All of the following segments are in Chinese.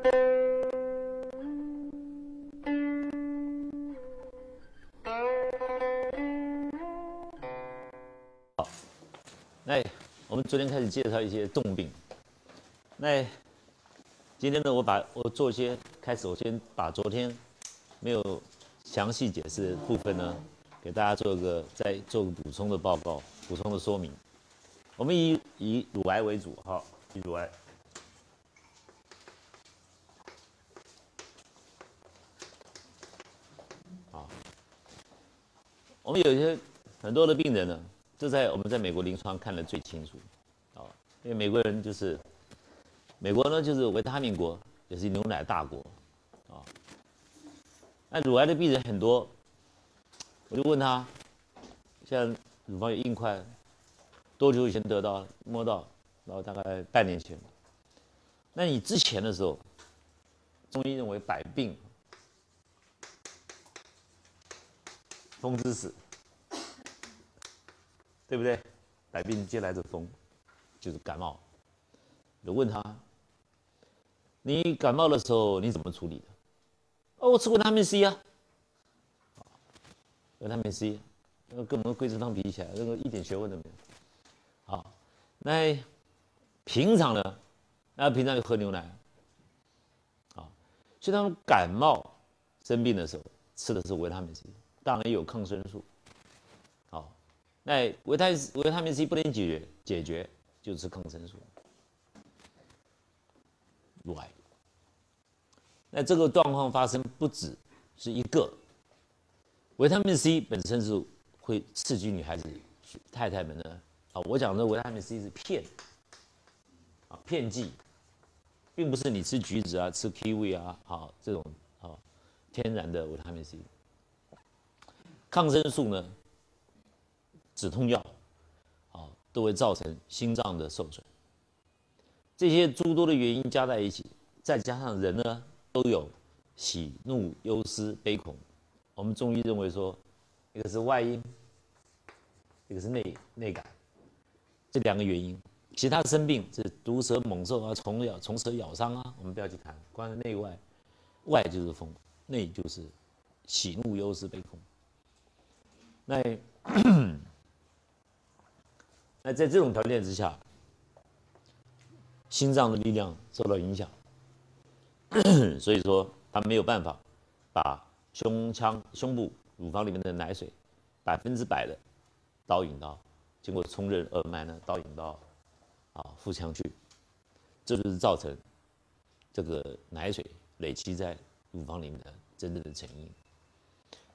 好，那我们昨天开始介绍一些重病。那今天呢，我把我做一些开始，我先把昨天没有详细解释的部分呢，给大家做一个再做个补充的报告，补充的说明。我们以以乳癌为主，哈，以乳癌。我们有些很多的病人呢，这在我们在美国临床看得最清楚，啊，因为美国人就是美国呢就是维他命国，也是牛奶大国，啊，那乳癌的病人很多，我就问他，像乳房有硬块。多久以前得到摸到，然后大概半年前。那你之前的时候，中医认为百病风之始，对不对？百病皆来自风，就是感冒。你问他，你感冒的时候你怎么处理的？哦，我吃维他命 C 啊，维他命 C，那个跟我们桂枝汤比起来，那个一点学问都没有。好，那平常呢？那平常就喝牛奶。啊，所以他们感冒生病的时候吃的是维他命 C，当然有抗生素。好，那维他维他命 C 不能解决，解决就吃抗生素。乳癌，那这个状况发生不止是一个。维他命 C 本身是会刺激女孩子太太们的。啊，我讲的维他命 C 是片，啊片剂，并不是你吃橘子啊、吃 kiwi 啊，好这种啊天然的维他命 C。抗生素呢，止痛药，啊都会造成心脏的受损。这些诸多的原因加在一起，再加上人呢都有喜怒忧思悲恐，我们中医认为说，一个是外因，一个是内内感。这两个原因，其他生病是毒蛇猛兽啊，虫咬虫蛇咬伤啊，我们不要去谈。关于内外，外就是风，内就是喜怒忧思悲恐。那那在这种条件之下，心脏的力量受到影响，所以说他没有办法把胸腔、胸部、乳房里面的奶水百分之百的导引到。经过冲任二脉呢，导引到啊腹腔去，这就是造成这个奶水累积在乳房里面的真正的成因。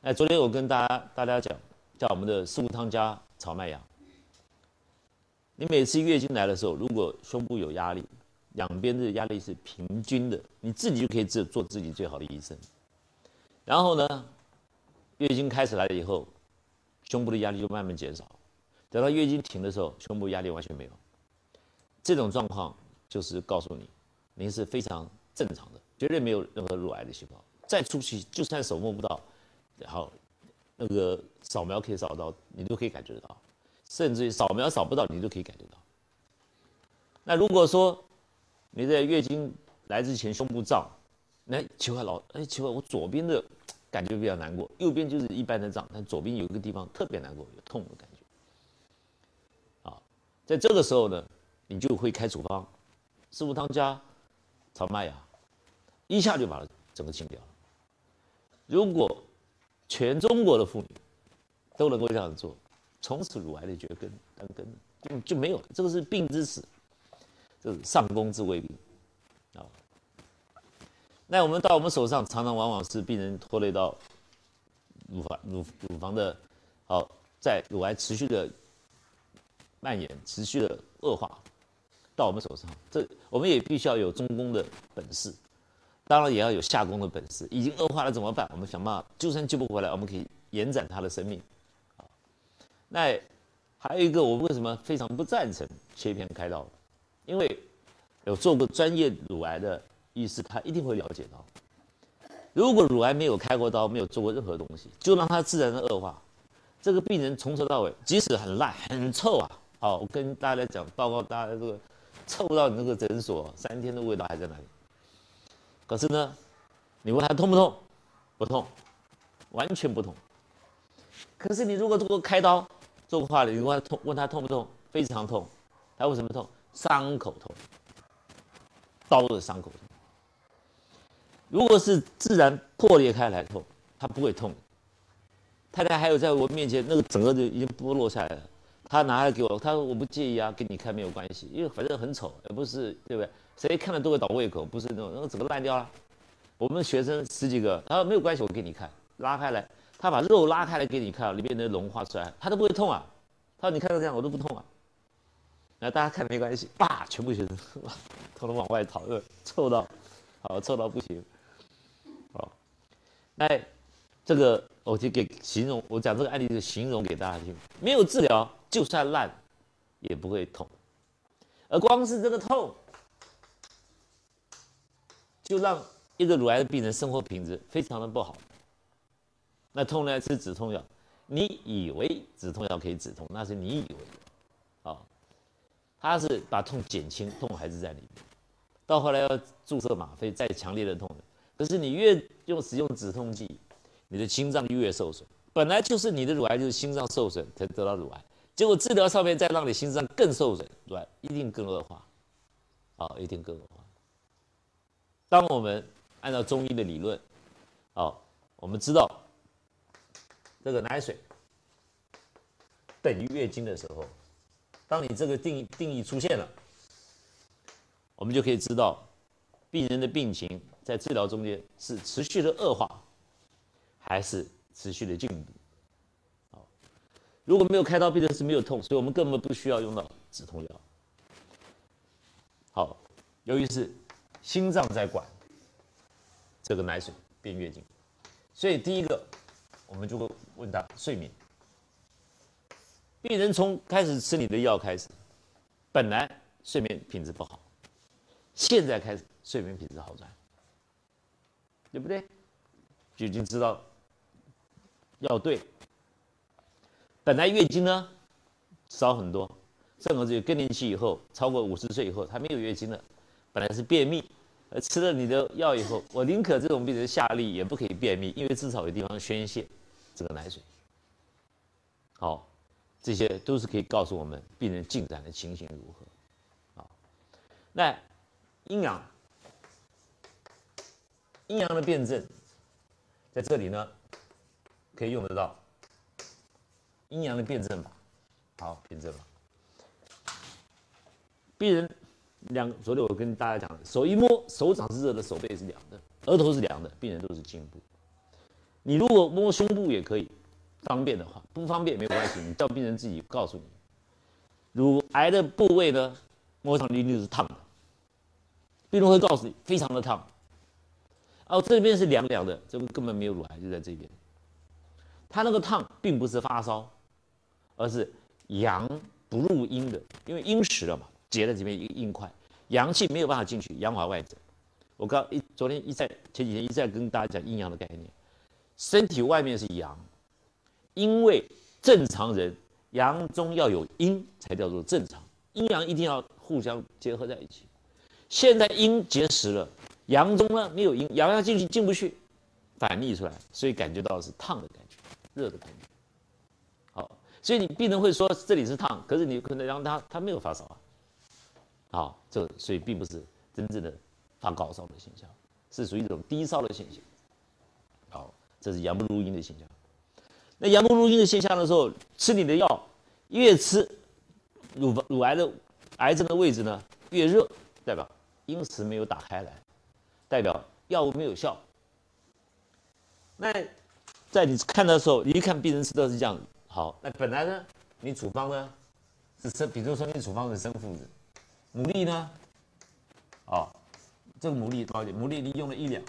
哎，昨天我跟大家大家讲，叫我们的四物汤加炒麦芽。你每次月经来的时候，如果胸部有压力，两边的压力是平均的，你自己就可以自做自己最好的医生。然后呢，月经开始来了以后，胸部的压力就慢慢减少。等到月经停的时候，胸部压力完全没有，这种状况就是告诉你，您是非常正常的，绝对没有任何乳癌的细胞。再出去，就算手摸不到，然后那个扫描可以扫到，你都可以感觉得到，甚至于扫描扫不到，你都可以感觉到。那如果说你在月经来之前胸部胀，那奇怪老哎奇怪，我左边的感觉比较难过，右边就是一般的胀，但左边有一个地方特别难过，有痛的感觉。啊在这个时候呢，你就会开处方，四物汤加炒麦芽，一下就把它整个清掉了。如果全中国的妇女都能够这样做，从此乳癌的绝根断根就就没有了。这个是病之始，这是上工之未病啊。那我们到我们手上，常常往往是病人拖累到乳房乳乳房的，好在乳癌持续的。蔓延持续的恶化到我们手上，这我们也必须要有中攻的本事，当然也要有下攻的本事。已经恶化了怎么办？我们想办法，就算救不回来，我们可以延展他的生命。啊，那还有一个，我为什么非常不赞成切片开刀？因为有做过专业乳癌的医师，他一定会了解到，如果乳癌没有开过刀，没有做过任何东西，就让它自然的恶化，这个病人从头到尾，即使很烂很臭啊。好，我跟大家讲，报告大家这个，臭到你那个诊所三天的味道还在那里。可是呢，你问他痛不痛？不痛，完全不痛。可是你如果做过开刀做过化疗，你问他痛，问他痛不痛？非常痛。他为什么痛？伤口痛，刀的伤口痛。如果是自然破裂开来痛，他不会痛。太太还有在我面前，那个整个就已经剥落下来了。他拿来给我，他说我不介意啊，给你看没有关系，因为反正很丑，也不是对不对？谁看了都会倒胃口，不是那种，那个整个烂掉了。我们学生十几个，他说没有关系，我给你看，拉开来，他把肉拉开来给你看，里面的脓化出来，他都不会痛啊。他说你看到这样，我都不痛啊。那大家看没关系，叭，全部学生 偷偷往外逃，臭到，好臭到不行。好，那这个我就给形容，我讲这个案例是形容给大家听，没有治疗。就算烂，也不会痛，而光是这个痛，就让一个乳癌的病人生活品质非常的不好。那痛呢，吃止痛药，你以为止痛药可以止痛，那是你以为，啊，他是把痛减轻，痛还是在里面。到后来要注射吗啡，再强烈的痛，可是你越用使用止痛剂，你的心脏越受损。本来就是你的乳癌就是心脏受损才得到乳癌。结果治疗上面再让你心脏更受损，对一定更恶化，啊，一定更恶化。当我们按照中医的理论，哦，我们知道这个奶水等于月经的时候，当你这个定定义出现了，我们就可以知道病人的病情在治疗中间是持续的恶化，还是持续的进步。如果没有开刀，病人是没有痛，所以我们根本不需要用到止痛药。好，由于是心脏在管这个奶水变月经，所以第一个我们就会问他睡眠。病人从开始吃你的药开始，本来睡眠品质不好，现在开始睡眠品质好转，对不对？就已经知道要对。本来月经呢少很多，甚至于更年期以后，超过五十岁以后，他没有月经了。本来是便秘，而吃了你的药以后，我宁可这种病人下利也不可以便秘，因为至少有地方宣泄这个奶水。好，这些都是可以告诉我们病人进展的情形如何。好，那阴阳，阴阳的辩证在这里呢，可以用得到。阴阳的辩证法，好，辩证法。病人两，昨天我跟大家讲，手一摸，手掌是热的，手背是凉的，额头是凉的，病人都是颈部。你如果摸胸部也可以，方便的话，不方便没有关系，你叫病人自己告诉你。乳癌的部位呢，摸上去一定是烫的，病人会告诉你非常的烫。哦，这边是凉凉的，这个根本没有乳癌，就在这边。他那个烫并不是发烧。而是阳不入阴的，因为阴实了嘛，结在这边一个硬块，阳气没有办法进去，阳华外走。我刚一昨天一再前几天一再跟大家讲阴阳的概念，身体外面是阳，因为正常人阳中要有阴才叫做正常，阴阳一定要互相结合在一起。现在阴结实了，阳中呢没有阴，阳要进去进不去，反逆出来，所以感觉到是烫的感觉，热的感觉。所以你病人会说这里是烫，可是你可能让他他没有发烧啊，好，这所以并不是真正的发高烧的现象，是属于一种低烧的现象。好，这是阳不入阴的现象。那阳不入阴的现象的时候，吃你的药越吃，乳乳癌的癌症的位置呢越热，代表阴池没有打开来，代表药物没有效。那在你看的时候，你一看病人吃的是这样。好，那本来呢，你处方呢是生，比如说你处方是生附子，牡蛎呢，哦，这个牡蛎多少钱？牡蛎你用了一两，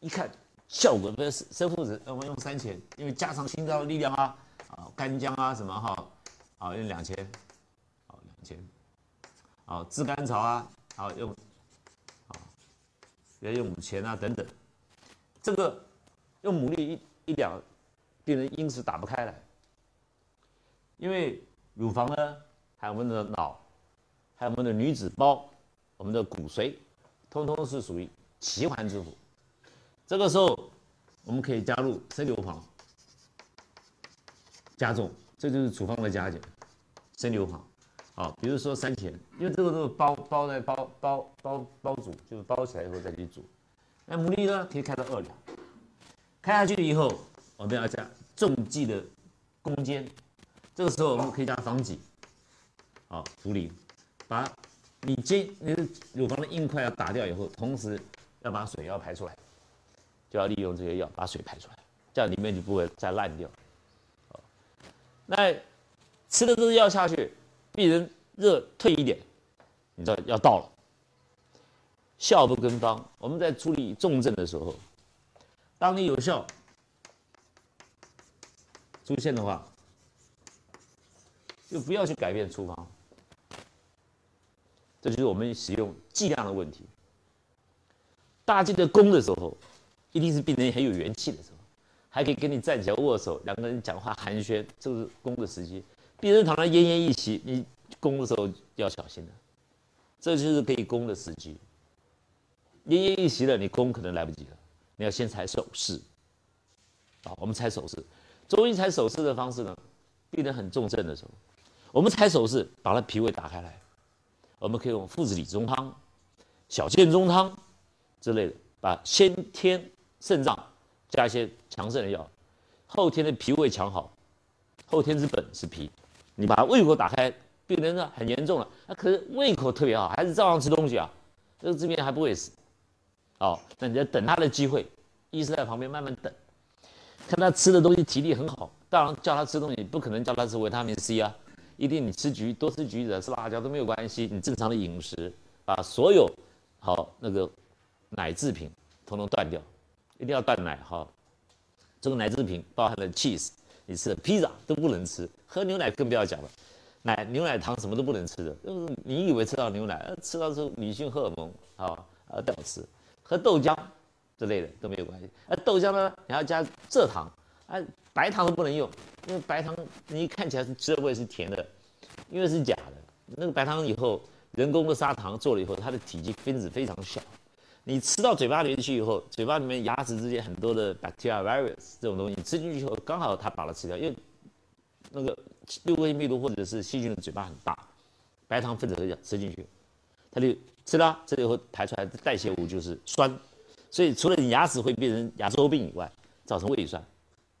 一看效果不是生附子，我们用三千，因为加强心脏的力量啊，啊，干姜啊什么哈，啊用两千，好两千，啊炙甘草啊，好用，啊要用五千啊等等，这个用牡蛎一一两。病人因此打不开来，因为乳房呢，还有我们的脑，还有我们的女子包，我们的骨髓，通通是属于奇环之福。这个时候，我们可以加入生硫磺，加重，这就是处方的加减。生硫磺，啊，比如说三钱，因为这个都是包包在包包包包煮，就是包起来以后再去煮。那牡蛎呢，可以开到二两，开下去以后，我们要加重剂的攻坚。这个时候我们可以加防己，好，茯苓，把你煎你的乳房的硬块要打掉以后，同时要把水要排出来。就要利用这些药把水排出来，这样里面就不会再烂掉。那吃了这个药下去，病人热退一点，你知道要到了。效不跟方，我们在处理重症的时候，当你有效出现的话，就不要去改变处方。这就是我们使用剂量的问题。大剂的攻的时候。一定是病人很有元气的时候，还可以跟你站起来握手，两个人讲话寒暄，这是攻的时机。病人躺在奄奄一息，你攻的时候要小心了，这就是可以攻的时机。奄奄一息了，你攻可能来不及了，你要先踩手势。啊，我们踩手势，中医踩手势的方式呢，病人很重症的时候，我们踩手势把他脾胃打开来，我们可以用附子理中汤、小建中汤之类的，把先天。肾脏加一些强肾的药，后天的脾胃强好，后天之本是脾，你把胃口打开，病人呢很严重了，那可是胃口特别好，还是照样吃东西啊，这个这边还不会死，哦，那你在等他的机会，医生在旁边慢慢等，看他吃的东西体力很好，当然叫他吃东西不可能叫他吃维他命 C 啊，一定你吃橘多吃橘子吃辣椒都没有关系，你正常的饮食把所有好那个奶制品统统断掉。一定要断奶哈，这个奶制品包含了 cheese，你吃的披萨都不能吃，喝牛奶更不要讲了，奶牛奶糖什么都不能吃的，就是你以为吃到牛奶，吃到是女性荷尔蒙啊啊不要吃，喝豆浆之类的都没有关系，而豆浆呢你要加蔗糖，啊白糖都不能用，因为白糖你看起来是吃的味是甜的，因为是假的，那个白糖以后人工的砂糖做了以后，它的体积分子非常小。你吃到嘴巴里面去以后，嘴巴里面牙齿之间很多的 bacteria virus 这种东西，你吃进去以后，刚好它把它吃掉，因为那个六味密度或者是细菌的嘴巴很大，白糖分子很小，吃进去，它就吃了，这以后排出来的代谢物就是酸，所以除了你牙齿会变成牙周病以外，造成胃酸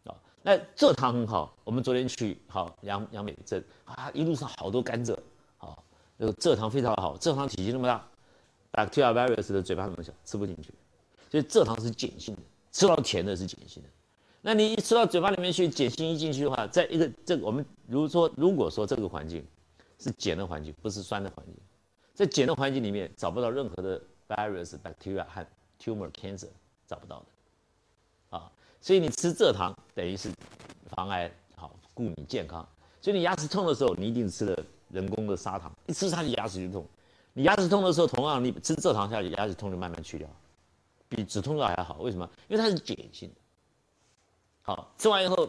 啊。那蔗糖很好，我们昨天去好杨杨美珍啊，一路上好多甘蔗，好，那个蔗糖非常好，蔗糖体积那么大。bacteria virus 的嘴巴那么小，吃不进去，所以蔗糖是碱性的，吃到甜的是碱性的。那你一吃到嘴巴里面去，碱性一进去的话，在一个这个我们如说如果说这个环境是碱的环境，不是酸的环境，在碱的环境里面找不到任何的 virus bacteria 和 tumor cancer 找不到的啊，所以你吃蔗糖等于是妨碍好顾你健康。所以你牙齿痛的时候，你一定吃了人工的砂糖，一吃下去牙齿就痛。你牙齿痛的时候，同样你吃蔗糖下去，牙齿痛就慢慢去掉，比止痛药还好。为什么？因为它是碱性的。好，吃完以后，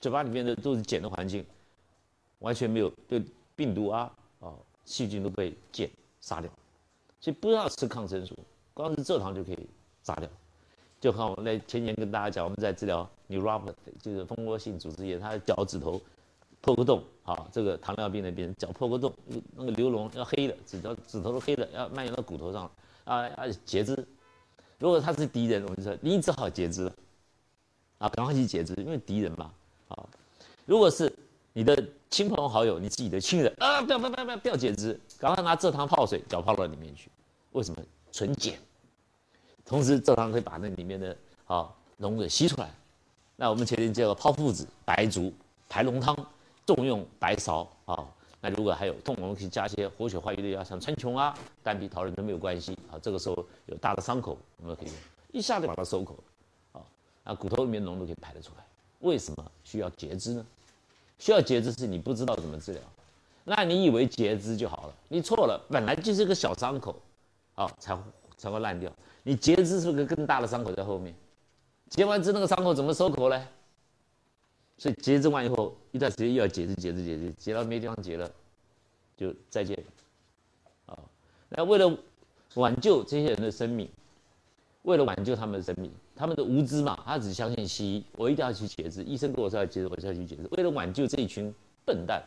嘴巴里面的都是碱的环境，完全没有对病毒啊、哦细菌都被碱杀掉。所以不要吃抗生素，光是蔗糖就可以炸掉。就看我那前年跟大家讲，我们在治疗 neuropathy，就是蜂窝性组织炎，他的脚趾头。破个洞，好，这个糖尿病的病人脚破个洞，那个流脓要黑的，指头指头都黑的，要蔓延到骨头上，啊啊截肢。如果他是敌人，我们就说你只好截肢了，啊，赶快去截肢，因为敌人嘛，好。如果是你的亲朋好友，你自己的亲人，啊，不要不要不要不要截肢，赶快拿蔗糖泡水，脚泡到里面去。为什么？纯碱，同时蔗糖可以把那里面的啊脓给吸出来。那我们前面叫泡附子、白术、排脓汤。重用白芍啊，那如果还有痛，我们可以加一些活血化瘀的药，像川穹啊、丹皮桃仁都没有关系啊。这个时候有大的伤口，我们可以用一下就把它收口啊，啊，骨头里面脓都可以排得出来。为什么需要截肢呢？需要截肢是你不知道怎么治疗，那你以为截肢就好了，你错了，本来就是个小伤口啊，才才会烂掉。你截肢是个更大的伤口在后面，截完肢那个伤口怎么收口呢？所以截肢完以后，一段时间又要截肢、截肢、截肢，截到没地方截了，就再见。啊，那为了挽救这些人的生命，为了挽救他们的生命，他们的无知嘛，他只相信西医，我一定要去截肢，医生跟我说要截肢，我就要去截肢。为了挽救这一群笨蛋，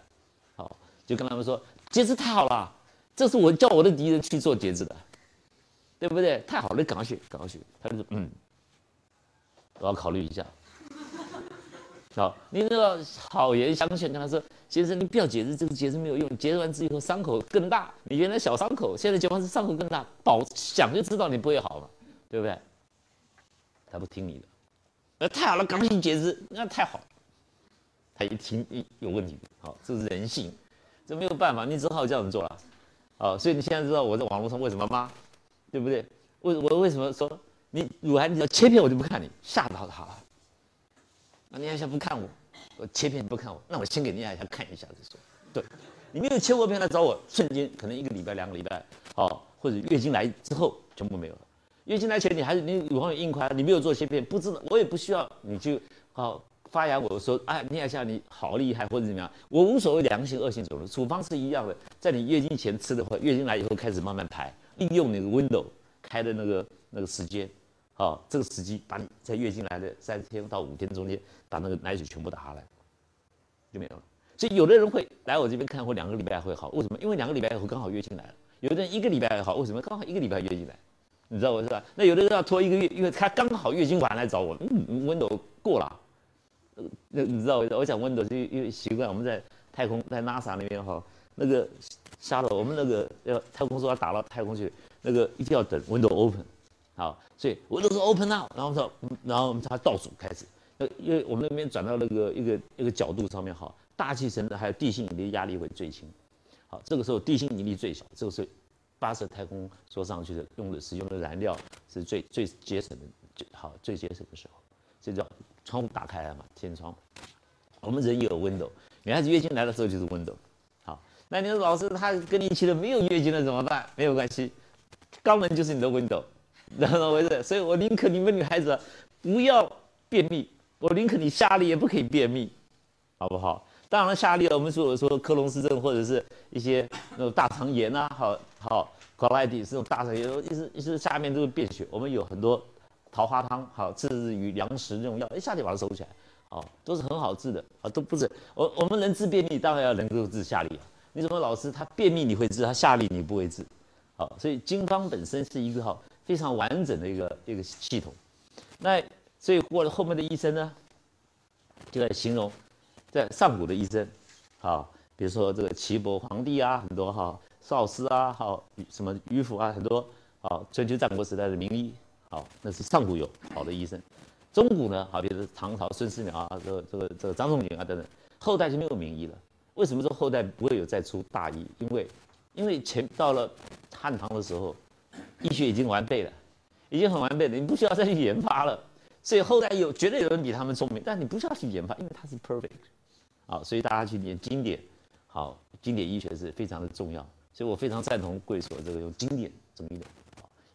好，就跟他们说截肢太好了，这是我叫我的敌人去做截肢的，对不对？太好了，赶快去，赶快去。他就说嗯，我要考虑一下。好，你那个好言相劝，跟他说：“先生，你不要截肢，这个截肢没有用，截完之后伤口更大。你原来小伤口，现在截完是伤口更大，保想就知道你不会好嘛，对不对？”他不听你的，那太好了，赶紧截肢，那太好。他一听一有问题，好，这是人性，这没有办法，你只好这样子做了。好，所以你现在知道我在网络上为什么吗？对不对？为我为什么说你乳癌你要切片我就不看你，吓到他了。那你一下不看我，我切片不看我，那我先给你一下看一下再说。对，你没有切过片来找我，瞬间可能一个礼拜、两个礼拜，哦，或者月经来之后全部没有了。月经来前你还是你乳房有硬块，你没有做切片，不知道我也不需要你去好发扬我说哎，你一下你好厉害或者怎么样，我无所谓良性恶性肿瘤，处方是一样的，在你月经前吃的话，月经来以后开始慢慢排，利用那个 window 开的那个那个时间。哦，这个时机把你在月经来的三天到五天中间，把那个奶水全部打下来，就没有了。所以有的人会来我这边看，或两个礼拜会好，为什么？因为两个礼拜以后刚好月经来了。有的人一个礼拜好，为什么？刚好一个礼拜月经来，你知道我是吧？那有的人要拖一个月，因为他刚好月经完来找我，嗯，温度过了。那你知道我我讲温度是因为习惯，我们在太空在 NASA 那边哈，那个下了我们那个要太空梭要打到太空去，那个一定要等 window open，。好，所以我都是 open now，然后说，然后我们才倒数开始。那因为我们那边转到那个一个一个角度上面，好，大气层的还有地心引力压力会最轻。好，这个时候地心引力最小，这个时候发射太空说上去的用的使用的燃料是最最节省的，最好最节省的时候。这叫窗户打开来嘛，天窗。我们人也有 window，女孩子月经来的时候就是 window。那你说老师他跟你一起的没有月经了怎么办？没有关系，肛门就是你的 window。然后回事？所以我宁可你们女孩子不要便秘，我宁可你下痢也不可以便秘，好不好？当然了，下痢我们说说克隆氏症或者是一些那种大肠炎啊，好好 c o l i d e 这种大肠炎，一直一直下面都是便血。我们有很多桃花汤，好治于粮食这种药，一下就把它收起来，好都是很好治的，啊都不是我我们能治便秘，当然要能够治下痢。你怎么老师他便秘你会治，他下痢你不会治，好，所以经方本身是一个好。非常完整的一个一个系统，那所以过了后面的医生呢，就在形容，在上古的医生，好，比如说这个岐伯皇帝啊，很多哈，少师啊，好，什么迂腐啊，很多，好，春秋战国时代的名医，好，那是上古有好的医生，中古呢，好，比如唐朝孙思邈啊，这个这个这个张仲景啊等等，后代就没有名医了。为什么说后代不会有再出大医？因为因为前到了汉唐的时候。医学已经完备了，已经很完备了，你不需要再去研发了。所以后代有绝对有人比他们聪明，但你不需要去研发，因为它是 perfect。好，所以大家去念经典，好，经典医学是非常的重要。所以我非常赞同贵所这个用经典中医的。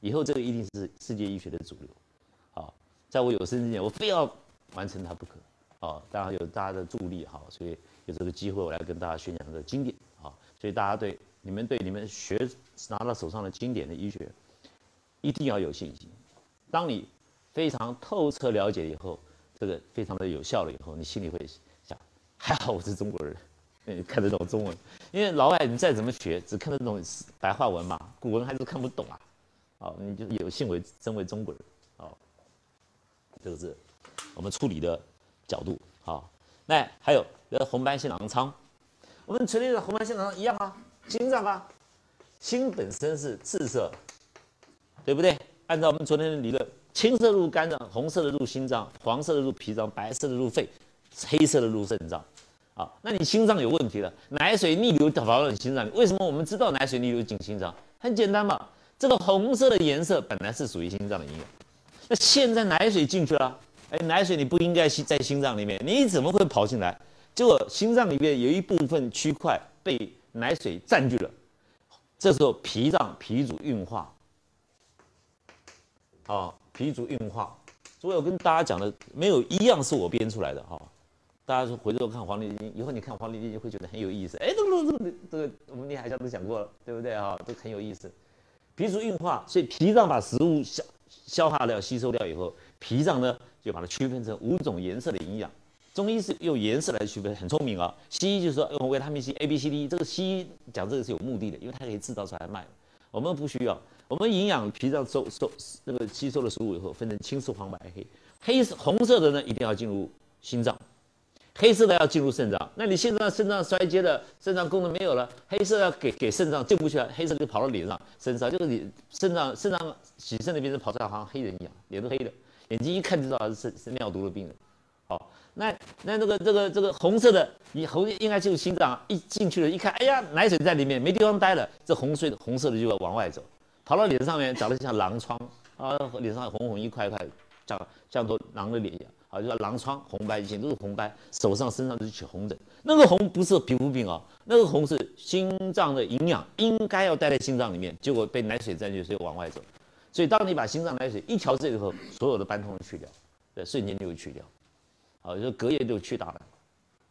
以后这个一定是世界医学的主流。好，在我有生之年，我非要完成它不可。好，当然有大家的助力，好，所以有这个机会，我来跟大家宣讲这个经典。啊，所以大家对。你们对你们学拿到手上的经典的医学，一定要有信心。当你非常透彻了解以后，这个非常的有效了以后，你心里会想：还好我是中国人，嗯，看得懂中文。因为老外你再怎么学，只看得懂白话文嘛，古文还是看不懂啊。好，你就有幸为身为中国人。好，这个是我们处理的角度。好，那还有呃红斑性狼疮，我们处理的红斑性狼疮一样啊。心脏啊，心本身是赤色，对不对？按照我们昨天的理论，青色入肝脏，红色的入心脏，黄色的入脾脏，白色的入肺，黑色的入肾脏。好，那你心脏有问题了，奶水逆流跑到你心脏里。为什么我们知道奶水逆流进心脏？很简单嘛，这个红色的颜色本来是属于心脏的营养，那现在奶水进去了，哎，奶水你不应该在心脏里面，你怎么会跑进来？结果心脏里面有一部分区块被。奶水占据了，这时候脾脏脾主运化，啊，脾主运化。所以我跟大家讲的，没有一样是我编出来的哈。大家说回头看《黄帝内经》，以后你看《黄帝内经》会觉得很有意思。哎，这个这个这个，我们厉害家都讲过了，对不对啊？都很有意思。脾主运化，所以脾脏把食物消消化掉、吸收掉以后，脾脏呢就把它区分成五种颜色的营养。中医是用颜色来区分，很聪明啊。西医就是说用维他命 C、A、B、C、D，这个西医讲这个是有目的的，因为它可以制造出来卖。我们不需要，我们营养脾脏收收那个吸收了食物以后，分成青色、黄、白、黑。黑色红色的呢，一定要进入心脏。黑色的要进入肾脏，那你心脏肾脏衰竭了，肾脏功能没有了，黑色要给给肾脏进不去了，黑色就跑到脸上、身上，就是你肾脏肾脏洗肾的病人跑出来好像黑人一样，脸都黑的，眼睛一看就知道是是尿毒的病人。好，那那这个这个这个红色的，你红应该就是心脏，一进去了，一看，哎呀，奶水在里面，没地方待了，这红水红色的就要往外走，跑到脸上面，长得像狼疮啊，脸上红红一块一块，像像头狼的脸一样。啊，就叫狼疮，红斑以前都是红斑，手上、身上都起红疹。那个红不是皮肤病啊，那个红是心脏的营养应该要待在心脏里面，结果被奶水占据，所以往外走。所以当你把心脏奶水一调制以后，所有的斑痛去掉，对，瞬间就会去掉。好，就隔夜就去打了。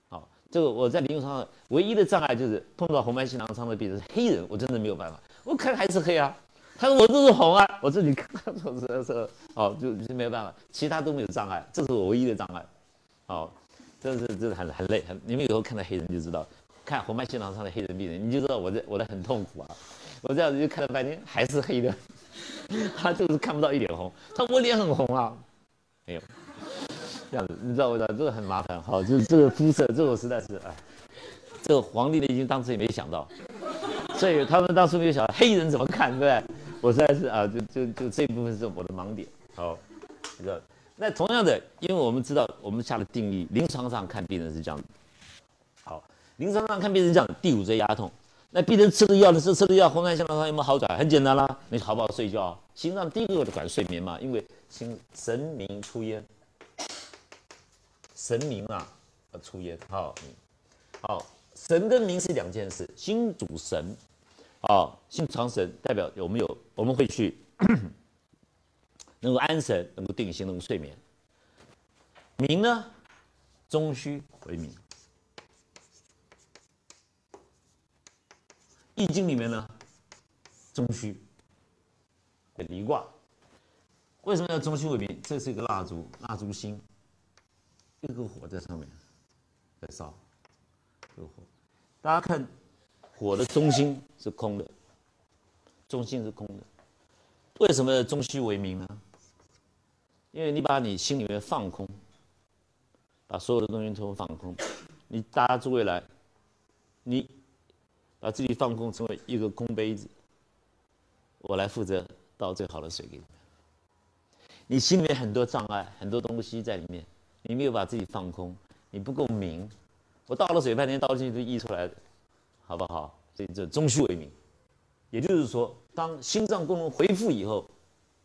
好，这个我在临床上唯一的障碍就是碰到红斑性狼疮的病人是黑人，我真的没有办法，我看还是黑啊。他说我这是红啊，我自己看，我是是哦，就就没有办法，其他都没有障碍，这是我唯一的障碍，哦，这是这是很很累，很你们以后看到黑人就知道，看红斑性狼疮的黑人病人，你就知道我在我在很痛苦啊，我这样子就看了半天还是黑的，他就是看不到一点红，他我脸很红啊，没有，这样子你知道我的这个很麻烦，好，就是这个肤色，这个实在是哎，这个皇帝呢已经当时也没想到。所以他们当初没有想到黑人怎么看，对不对？我实在是啊，就就就这一部分是我的盲点。好，知道那同样的，因为我们知道我们下的定义，临床上看病人是这样。好，临床上看病人这样，第五椎压痛，那病人吃了药呢？是吃了药，红斑性狼疮有没有好转？很简单啦，你好不好睡觉？心脏第一个就管睡眠嘛，因为心神明出焉，神明啊，出焉。好，好。神跟明是两件事，心主神，啊，心藏神，代表有没有？我们会去 能够安神，能够定心，能够睡眠。明呢，中虚为明。易经里面呢，中虚，离卦。为什么要中虚为明？这是一个蜡烛，蜡烛心，一个火在上面在烧。火，大家看，火的中心是空的，中心是空的。为什么中虚为明呢？因为你把你心里面放空，把所有的东西都放空，你大家诸位来，你把自己放空成为一个空杯子，我来负责倒最好的水给你们。你心里面很多障碍，很多东西在里面，你没有把自己放空，你不够明。我倒了水半天，倒进去都溢出来的，好不好？所以这中虚为明，也就是说，当心脏功能恢复以后，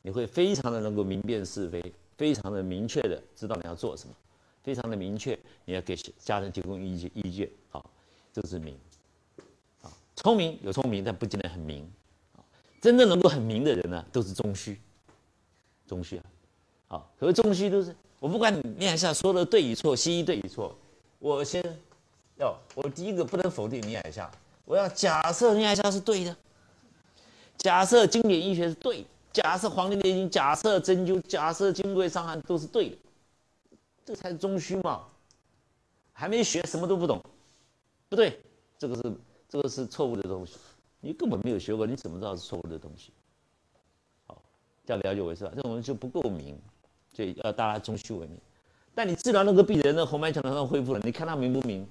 你会非常的能够明辨是非，非常的明确的知道你要做什么，非常的明确你要给家人提供意见意见。好，这是明。聪明有聪明，但不见得很明。啊，真正能够很明的人呢，都是中虚。中虚啊，好，所谓中虚都是我不管你念一下说的对与错，西医对与错，我先。要我第一个不能否定尼海下，我要假设尼海下是对的，假设经典医学是对，假设黄帝内经，假设针灸，假设金匮伤寒都是对的，这才是中虚嘛，还没学什么都不懂，不对，这个是这个是错误的东西，你根本没有学过，你怎么知道是错误的东西？好，这样了解我是吧？这种人就不够明，所以要大家中虚为明。但你治疗那个病人的红斑性狼疮恢复了，你看他明不明？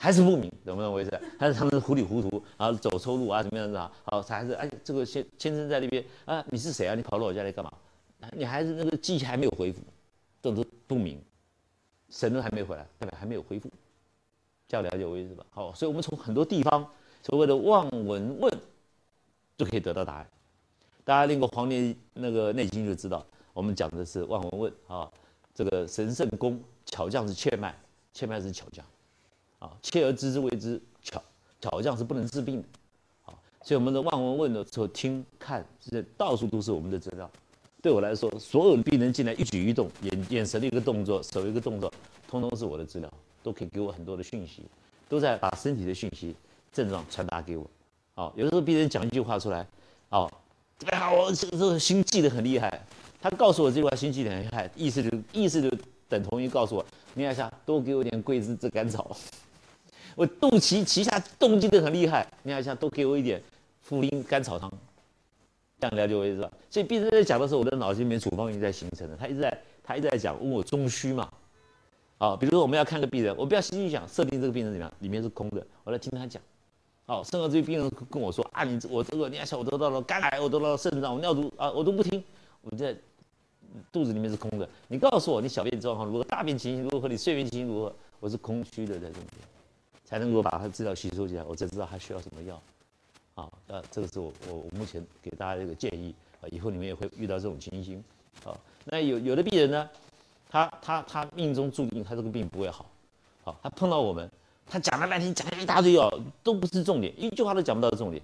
还是不明，怎么怎么回事？还是他们糊里糊涂啊，走错路啊，怎么样子啊？好，还是哎，这个先先生在那边啊，你是谁啊？你跑到我家来干嘛？你还是那个记忆还没有恢复，这都不明，神都还没回来，代表还没有恢复，这样了解我意思吧？好，所以我们从很多地方所谓的望闻问，就可以得到答案。大家练过《黄帝那个内经》就知道，我们讲的是望闻问啊，这个神圣功巧匠是切脉，切脉是巧匠。啊，切而知之谓之巧，巧匠是不能治病的。啊，所以我们的望闻问的时候，听看这到处都是我们的资料。对我来说，所有的病人进来一举一动，眼眼神的一个动作，手一个动作，通通是我的资料，都可以给我很多的讯息，都在把身体的讯息症状传达给我。哦，有的时候病人讲一句话出来，哦，特别好，我这个时候心悸得很厉害，他告诉我这句话，心悸得很厉害，意思就意思就等同于告诉我，你看一下，多给我点桂枝炙甘草。我肚脐脐下动静的很厉害，你看一下，多给我一点茯苓甘草汤。这样了解我意思吧？所以病人在讲的时候，我的脑筋里面处方已经在形成了。他一直在他一直在讲，问我中虚嘛。啊，比如说我们要看个病人，我不要心里想设定这个病人怎么样，里面是空的，我来听他讲。好，甚至这个病人跟我说啊，你我这个你看，我得到了肝癌，我得到了肾脏，我尿毒啊，我都不听，我在肚子里面是空的。你告诉我你小便状况如何，大便情形如何，你睡眠情形如何，我是空虚的在中间，才能够把他资料吸收起来，我才知道他需要什么药。啊，呃，这个是我我我目前给大家一个建议啊，以后你们也会遇到这种情形。好，那有有的病人呢？他他他命中注定他这个病不会好，好，他碰到我们，他讲了半天，讲了一大堆药，都不是重点，一句话都讲不到重点。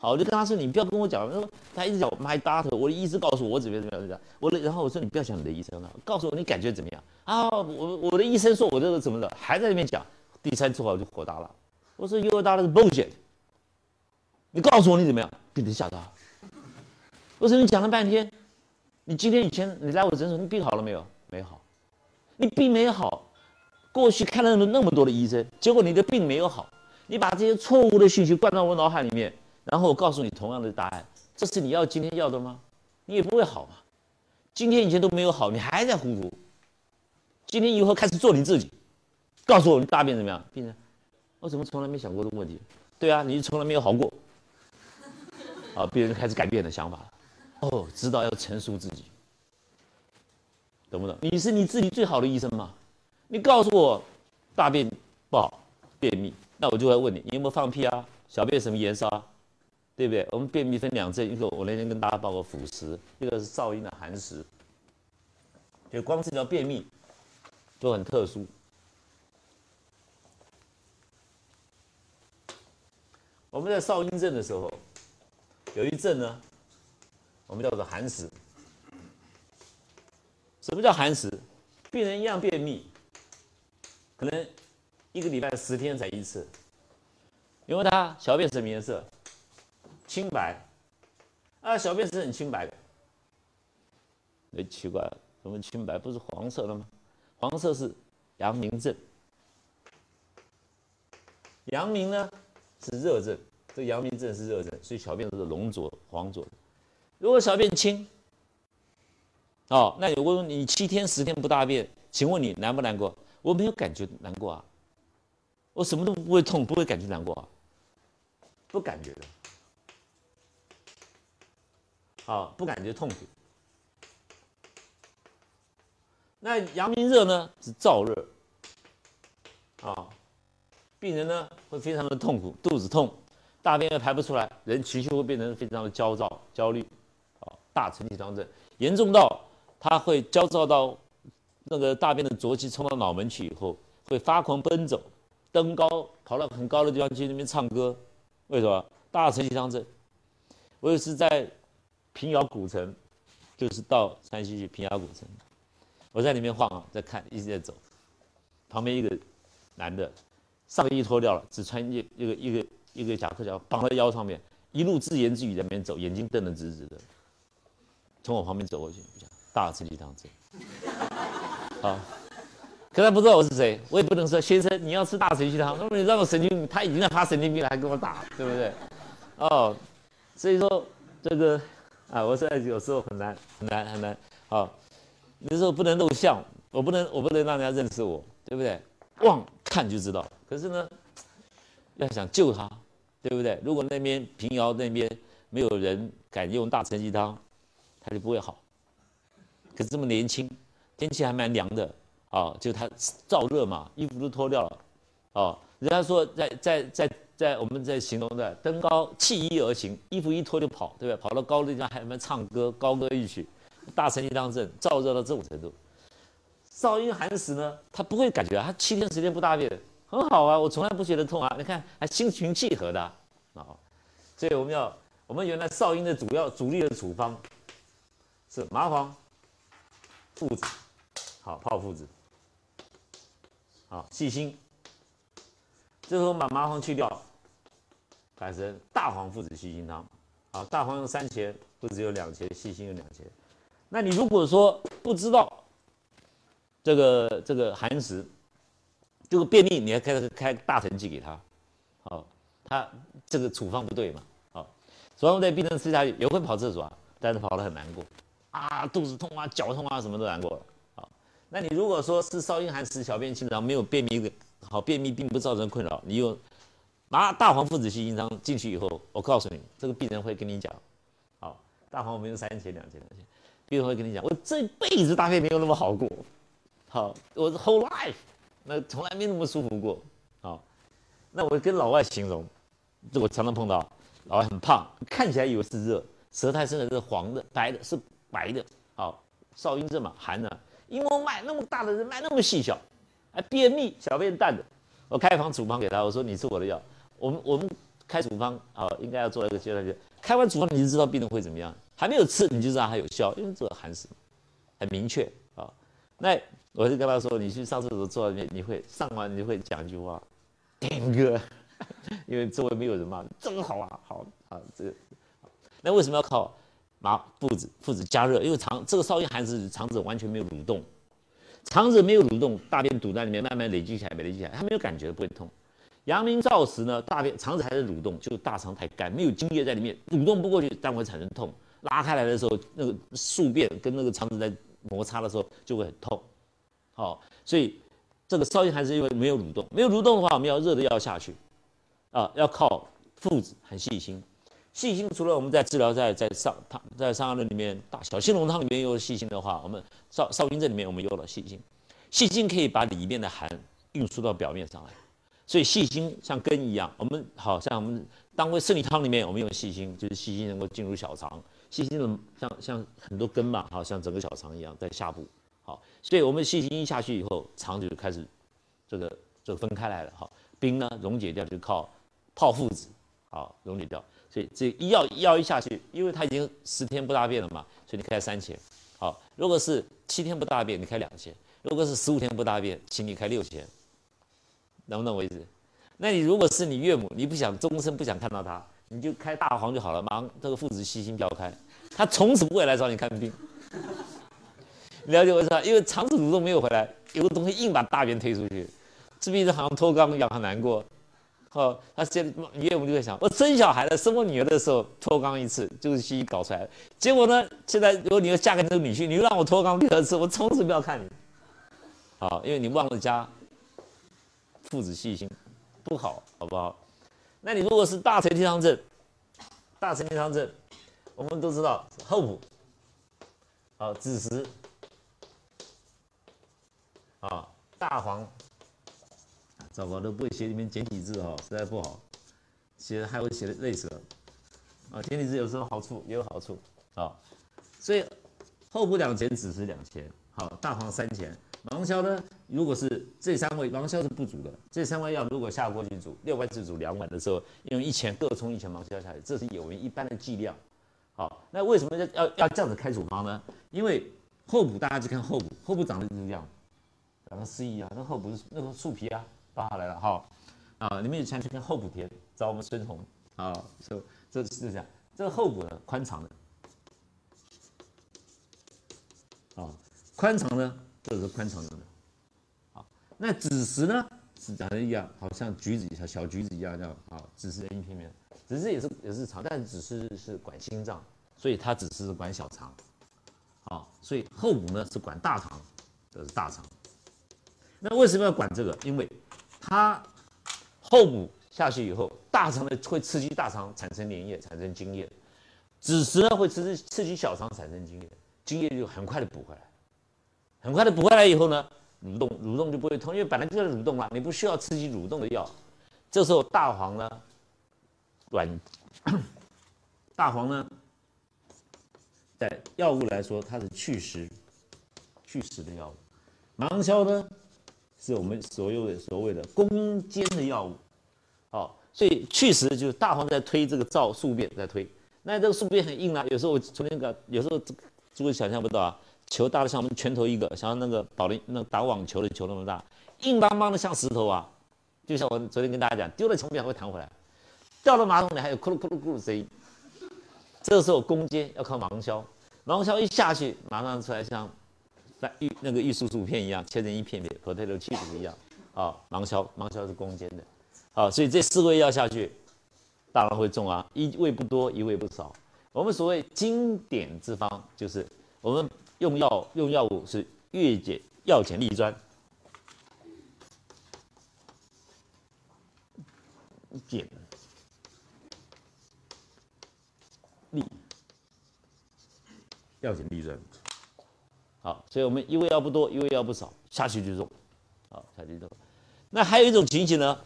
好，我就跟他说，你不要跟我讲，他说他一直讲 my doctor，我的医师告诉我怎么样怎么样怎么样，我的然后我说你不要讲你的医生了，告诉我你感觉怎么样啊？我我的医生说我这个怎么的，还在那边讲，第三次话我就火大了，我说 you are bullshit，你告诉我你怎么样，病人吓到，我说你讲了半天，你今天以前你来我诊所，你病好了没有？没好，你病没好，过去看了那么那么多的医生，结果你的病没有好，你把这些错误的信息灌到我脑海里面，然后我告诉你同样的答案，这是你要今天要的吗？你也不会好嘛。今天以前都没有好，你还在糊涂。今天以后开始做你自己，告诉我你大便怎么样？病人，我怎么从来没想过这个问题？对啊，你从来没有好过。啊，病人开始改变的想法了。哦，知道要成熟自己。懂不懂？你是你自己最好的医生吗？你告诉我大便不好，便秘，那我就会问你，你有没有放屁啊？小便什么颜色啊？对不对？我们便秘分两症，一个我那天跟大家报过腐蚀，一个是噪音的寒食。就光治疗便秘都很特殊。我们在少阴症的时候，有一症呢，我们叫做寒食。什么叫寒食？病人一样便秘，可能一个礼拜十天才一次，因为他小便什么颜色？清白，啊，小便是很清白的。哎，奇怪了，怎么清白不是黄色的吗？黄色是阳明症，阳明呢是热症，这阳明症是热症，所以小便都是浓浊黄浊的。如果小便清。哦，那我问你七天十天不大便，请问你难不难过？我没有感觉难过啊，我什么都不会痛，不会感觉难过啊，不感觉的，好，不感觉痛苦。那阳明热呢？是燥热，啊，病人呢会非常的痛苦，肚子痛，大便又排不出来，人情绪会变成非常的焦躁、焦虑，啊，大承气汤症严重到。他会焦躁到那个大便的浊气冲到脑门去以后，会发狂奔走，登高跑到很高的地方去那边唱歌。为什么？大承气汤症。我也是在平遥古城，就是到山西去平遥古城，我在里面晃啊，在看，一直在走。旁边一个男的，上衣脱掉了，只穿一一个一个一个夹克夹绑在腰上面，一路自言自语在那边走，眼睛瞪得直直的，从我旁边走过去。大承气汤症，好，可他不知道我是谁，我也不能说先生你要吃大承气汤，那么你让我神经，他已经在发神经病了，还跟我打，对不对？哦，所以说这个啊，我现在有时候很难很难很难，好，有时候不能露相，我不能我不能让人家认识我，对不对？望看就知道，可是呢，要想救他，对不对？如果那边平遥那边没有人敢用大承气汤，他就不会好。可是这么年轻，天气还蛮凉的啊，就他燥热嘛，衣服都脱掉了，哦，人家说在在在在我们在形容的登高弃衣而行，衣服一脱就跑，对不对？跑到高的地方还蛮唱歌，高歌一曲，大神气当阵，燥热到这种程度。少阴寒食呢，他不会感觉，他七天时间不大便，很好啊，我从来不觉得痛啊，你看还心平气和的啊，所以我们要，我们原来少阴的主要主力的处方是麻黄。附子，好泡附子，好细心。最后把麻黄去掉，改成大黄附子细心汤。好，大黄用三钱，附子有两钱，细心有两钱。那你如果说不知道这个这个寒食，这个便秘，你还开开大承气给他，好，他这个处方不对嘛，好，处方在病人吃下去也会跑厕所啊，但是跑得很难过，啊，肚子痛啊，脚痛啊，什么都难过，好，那你如果说是少阴寒湿，小便清，然后没有便秘的，好，便秘并不造成困扰，你用拿大黄附子细辛汤进去以后，我告诉你，这个病人会跟你讲，好，大黄我们用三钱两钱两钱，病人会跟你讲，我这辈子大便没有那么好过，好，我的 whole life。那从来没那么舒服过，好，那我跟老外形容，这我常常碰到，老外很胖，看起来以为是热，舌苔甚至是黄的、白的，是白的，好，少阴症嘛，寒的，阴谋脉那么大的人脉那么细小，还便秘，小便淡的，我开一方处方给他，我说你吃我的药，我们我们开处方啊，应该要做一个阶段，就开完处方你就知道病人会怎么样，还没有吃你就知道它有效，因为这个寒湿，很明确啊，那。我就跟他说：“你去上厕所坐在那边，你会上完你会讲一句话，点哥，因为周围没有人嘛，真好啊，好啊，这个。那为什么要靠？麻附子？附子加热，因为肠这个少阴寒湿，肠子完全没有蠕动，肠子没有蠕动，大便堵在里面，慢慢累积起来，没累积起来，它没有感觉，不会痛。阳明燥时呢，大便肠子还是蠕动，就大肠太干，没有津液在里面，蠕动不过去，但会产生痛。拉开来的时候，那个宿便跟那个肠子在摩擦的时候，就会很痛。”好，所以这个少阴寒湿因为没有蠕动，没有蠕动的话，我们要热的药下去，啊，要靠附子很细心。细辛除了我们在治疗在在上汤在伤寒论里面大小青龙汤里面有细辛的话，我们少少阴症里面我们有了细辛，细辛可以把里面的寒运输到表面上来，所以细辛像根一样，我们好像我们当归生理汤里面我们用细辛，就是细辛能够进入小肠，细辛的像像很多根嘛，好像整个小肠一样在下部。好，所以我们细心一下去以后，肠就开始这个就分开来了。好，冰呢溶解掉就靠泡附子，好溶解掉。所以这一药一药一下去，因为它已经十天不大便了嘛，所以你开三千。好，如果是七天不大便，你开两千；如果是十五天不大便，请你开六千，能不能为止？那你如果是你岳母，你不想终身不想看到他，你就开大黄就好了，马上这个附子细心标开，他从此不会来找你看病。了解为啥？因为肠子蠕动没有回来，有个东西硬把大便推出去，这鼻子好像脱肛一样，很难过。哦，他现岳母就在想：我生小孩了，生我女儿的时候脱肛一次，就是西医搞出来的。结果呢，现在如果你要嫁给那个女婿，你又让我脱肛第二次，我从此不要看你。好，因为你忘了加父子细心，不好，好不好？那你如果是大承气汤症，大承气汤症，我们都知道后补，好子时。啊，大黄，糟糕，都不会写里面简体字哈，实在不好，写的还会写的累死了。啊，简体字有时候好处也有好处啊，所以后补两钱，只是两钱，好，大黄三钱，芒硝呢，如果是这三味，芒硝是不足的，这三味药如果下锅去煮，六碗只煮两碗的时候，用一钱各冲一钱芒硝下去，这是有一般的剂量。好，那为什么要要要这样子开处方呢？因为后补大家去看后补，后补长得就是这样。两个诗意啊，那后补是那个树皮啊，扒下来了哈，啊，你们也常去看后补贴，找我们孙红啊，这这是这样，这个后补呢宽敞的，啊，宽敞呢，这是宽敞的，好，那子时呢是长得一样，好像橘子小小橘子一样这样啊，子时的阴片面，子时也是也是长，但是子时是管心脏，所以它只是管小肠，啊，所以后补呢是管大肠，这是大肠。那为什么要管这个？因为它后补下去以后，大肠的会刺激大肠产生粘液，产生津液；子时呢会刺激刺激小肠产生津液，津液就很快的补回来。很快的补回来以后呢，蠕动蠕动就不会痛，因为本来就在蠕动了，你不需要刺激蠕动的药。这时候大黄呢，软大黄呢，在药物来说，它是祛湿祛湿的药物。芒硝呢？是我们所有的所谓的攻坚的药物，好，所以确实就是大黄在推这个燥宿便在推，那这个宿便很硬啊，有时候我昨天讲，有时候诸位想象不到啊，球大的像我们拳头一个，像那个保龄那打网球的球那么大，硬邦邦的像石头啊，就像我昨天跟大家讲，丢了墙壁还会弹回来，掉到马桶里还有咕噜咕噜咕噜声音，这个时候攻坚要靠芒硝，芒硝一下去，马上出来像玉那个玉树薯片一样，切成一片片，potato chips 一样。啊，芒硝，芒硝是攻坚的。啊，所以这四味药下去，当然会中啊。一味不多，一味不少。我们所谓经典之方，就是我们用药用药物是越简药简利专，简利药简利专。好，所以我们一味药不多，一味药不少，下去就中。好，下去就中。那还有一种情形呢？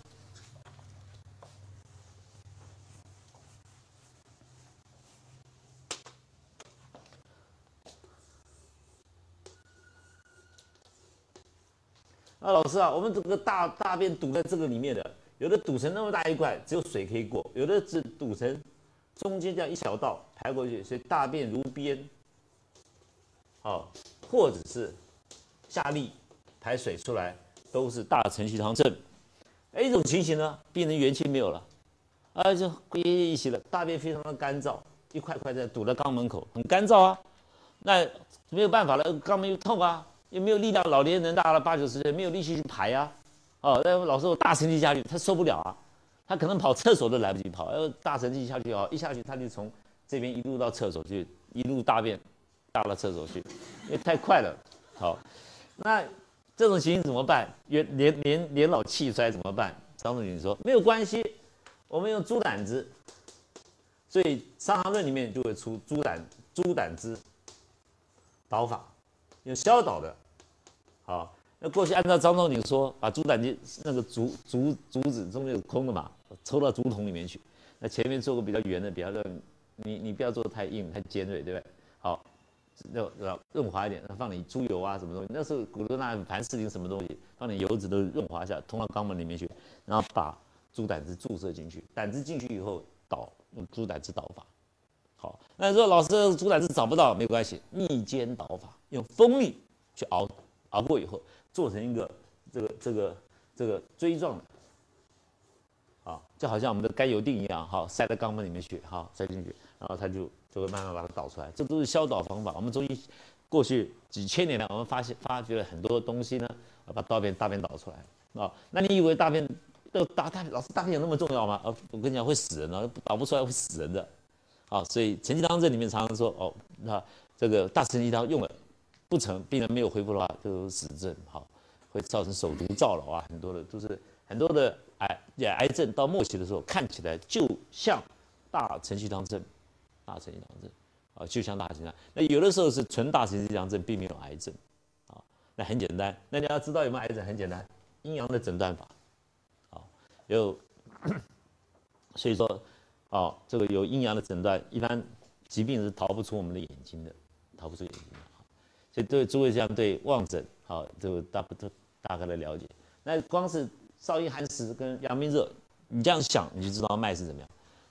啊，老师啊，我们这个大大便堵在这个里面的，有的堵成那么大一块，只有水可以过；有的只堵成中间这样一小道排过去，所以大便如鞭。好，或者是下痢排水出来。都是大承气汤症，哎，一种情形呢，病人元气没有了，啊，就憋一起了，大便非常的干燥，一块块在堵在肛门口，很干燥啊，那没有办法了，肛门又痛啊，又没有力量，老年人大了八九十岁，没有力气去排啊，哦，那老师我大承气下去，他受不了啊，他可能跑厕所都来不及跑，要大承气下去啊，一下去他就从这边一路到厕所去，一路大便下了厕所去，因为太快了，好，那。这种情形怎么办？年年年年老气衰怎么办？张仲景说没有关系，我们用猪胆汁。所以《伤寒论》里面就会出猪胆猪胆汁导法，用消导的。好，那过去按照张仲景说，把猪胆汁那个竹竹竹子中间有空的嘛，抽到竹筒里面去。那前面做个比较圆的，比较润，你你不要做的太硬太尖锐，对不对？好。要要润滑一点，放点猪油啊，什么东西？那时候古罗那凡士林什么东西，放点油脂都润滑一下，通到肛门里面去，然后把猪胆汁注射进去，胆汁进去以后导用猪胆汁导法。好，那说老师猪胆汁找不到没关系，逆煎导法，用蜂蜜去熬熬过以后，做成一个这个这个这个锥状的，啊，就好像我们的甘油锭一样，好塞到肛门里面去，好塞进去，然后它就。就会慢慢把它导出来，这都是消导方法。我们中医过去几千年来，我们发现发掘了很多东西呢，把大便大便导出来啊。那你以为大便都大大老师大便有那么重要吗？呃，我跟你讲会死人的，导不出来会死人的。啊，所以陈气汤这里面常常说哦，那这个大承气汤用了不成，病人没有恢复的话，都是死症，好，会造成手足燥老啊，很多的都是很多的癌癌症到末期的时候，看起来就像大承气汤症。大承气囊症啊，就像大承气囊。那有的时候是纯大承气囊症，并没有癌症啊。那很简单，那你要知道有没有癌症，很简单，阴阳的诊断法啊。有，所以说啊，这个有阴阳的诊断，一般疾病是逃不出我们的眼睛的，逃不出眼睛的。所以对诸位这样对望诊，好，都大不都大概的了解。那光是少阴寒湿跟阳明热，你这样想，你就知道脉是怎么样。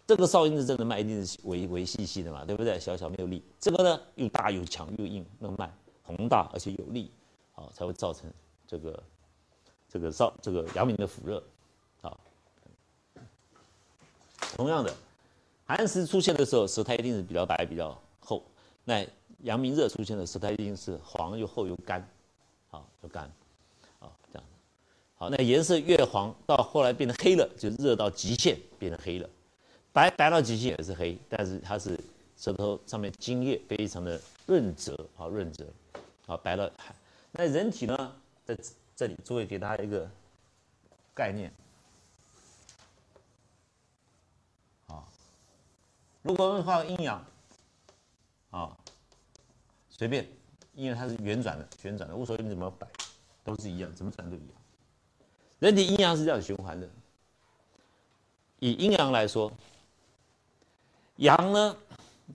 这个少阴的症的脉一定是维维细细的嘛，对不对？小小没有力，这个呢又大又强又硬，那个脉宏大而且有力，好才会造成这个这个少这个阳明的腹热，啊。同样的，寒湿出现的时候，舌苔一定是比较白比较厚；那阳明热出现的舌苔一定是黄又厚又干，好又干，啊这样，好那颜色越黄，到后来变得黑了，就热到极限变成黑了。白白到极限也是黑，但是它是舌头上面津液非常的润泽，啊润泽，好白了。那人体呢，在这里诸位给大家一个概念，啊，如果我们画阴阳，啊，随便，因为它是圆转的，旋转的，无所谓你怎么摆，都是一样，怎么转都一样。人体阴阳是这样循环的，以阴阳来说。阳呢，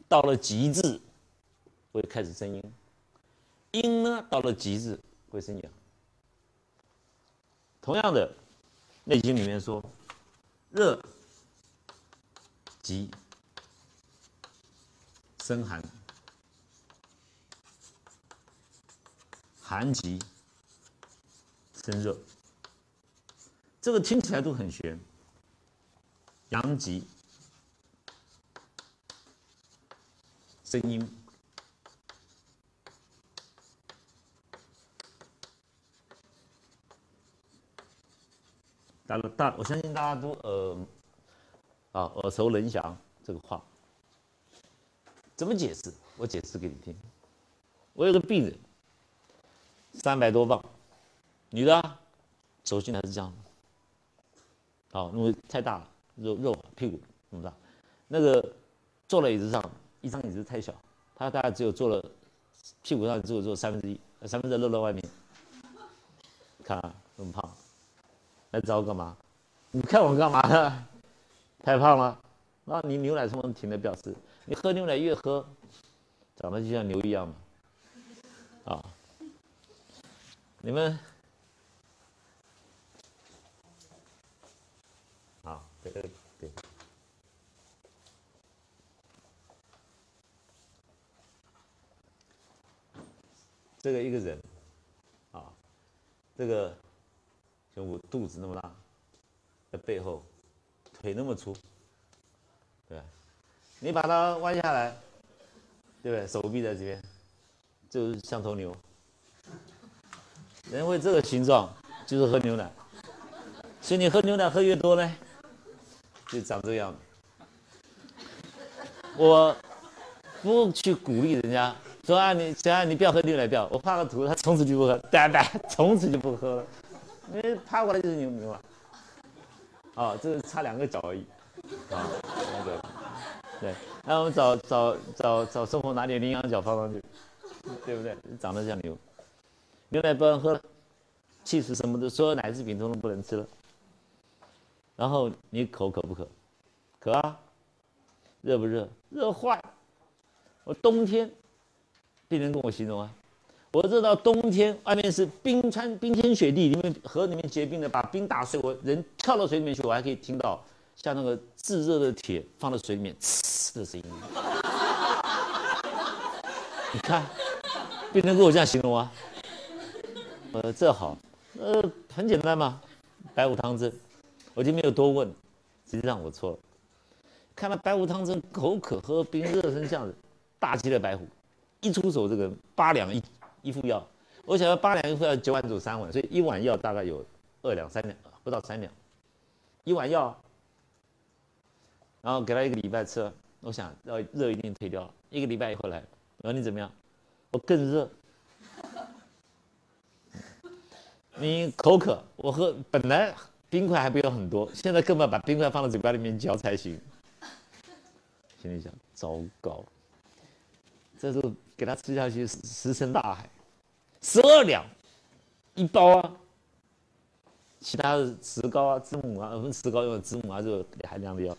到了极致会开始生阴；阴呢，到了极致会生阳。同样的，《内经》里面说，热极生寒，寒极生热。这个听起来都很玄，阳极。声音。大大，我相信大家都呃，啊耳熟能详这个话，怎么解释？我解释给你听。我有个病人，三百多磅，女的，走进来是这样，好，因为太大了，肉肉屁股那么大，那个坐在椅子上，一张椅子太小，他大概只有坐了屁股上只有坐三分之一，三分之二露在外面。看啊，这么胖，来找我干嘛？你看我干嘛呢？太胖了，那你牛奶从停的表示，你喝牛奶越喝，长得就像牛一样嘛。啊，你们。对对，这个一个人，啊，这个胸部肚子那么大，在背后腿那么粗，对？你把它弯下来，对不对？手臂在这边，就是像头牛。人会这个形状，就是喝牛奶。所以你喝牛奶喝越多呢？就长这样，我不去鼓励人家说啊，你谁啊，你不要喝牛奶，不要，我画个图，他从此就不喝，拜拜，从此就不喝了，因为趴过来就是牛牛啊，哦，这是差两个角而已，啊，那个，对，那我们找找找找生活拿点羚羊角放上去，对不对？长得像牛，牛奶不能喝了，气死什么的，所有奶制品通通不能吃了。然后你口渴不渴？渴啊！热不热？热坏！我冬天，病人跟我形容啊，我热到冬天，外面是冰川、冰天雪地，里面河里面结冰的，把冰打碎，我人跳到水里面去，我还可以听到像那个炙热的铁放到水里面呲的声音。你看，病人跟我这样形容啊。呃，这好，呃，很简单嘛，白虎汤汁。我就没有多问，实际上我错了。看到白虎汤汁口渴喝冰热成这样子，大吉的白虎，一出手这个八两一一副药，我想要八两一副药九碗煮三碗，所以一碗药大概有二两三两，不到三两，一碗药，然后给他一个礼拜吃，我想要热一定退掉，一个礼拜以后来，我说你怎么样？我更热，你口渴，我喝本来。冰块还不要很多，现在根本把冰块放到嘴巴里面嚼才行。心里想：糟糕，这是给他吃下去石沉大海，十二两一包啊！其他的石膏啊、知母啊，我们石膏用的知母啊，这个含量的药。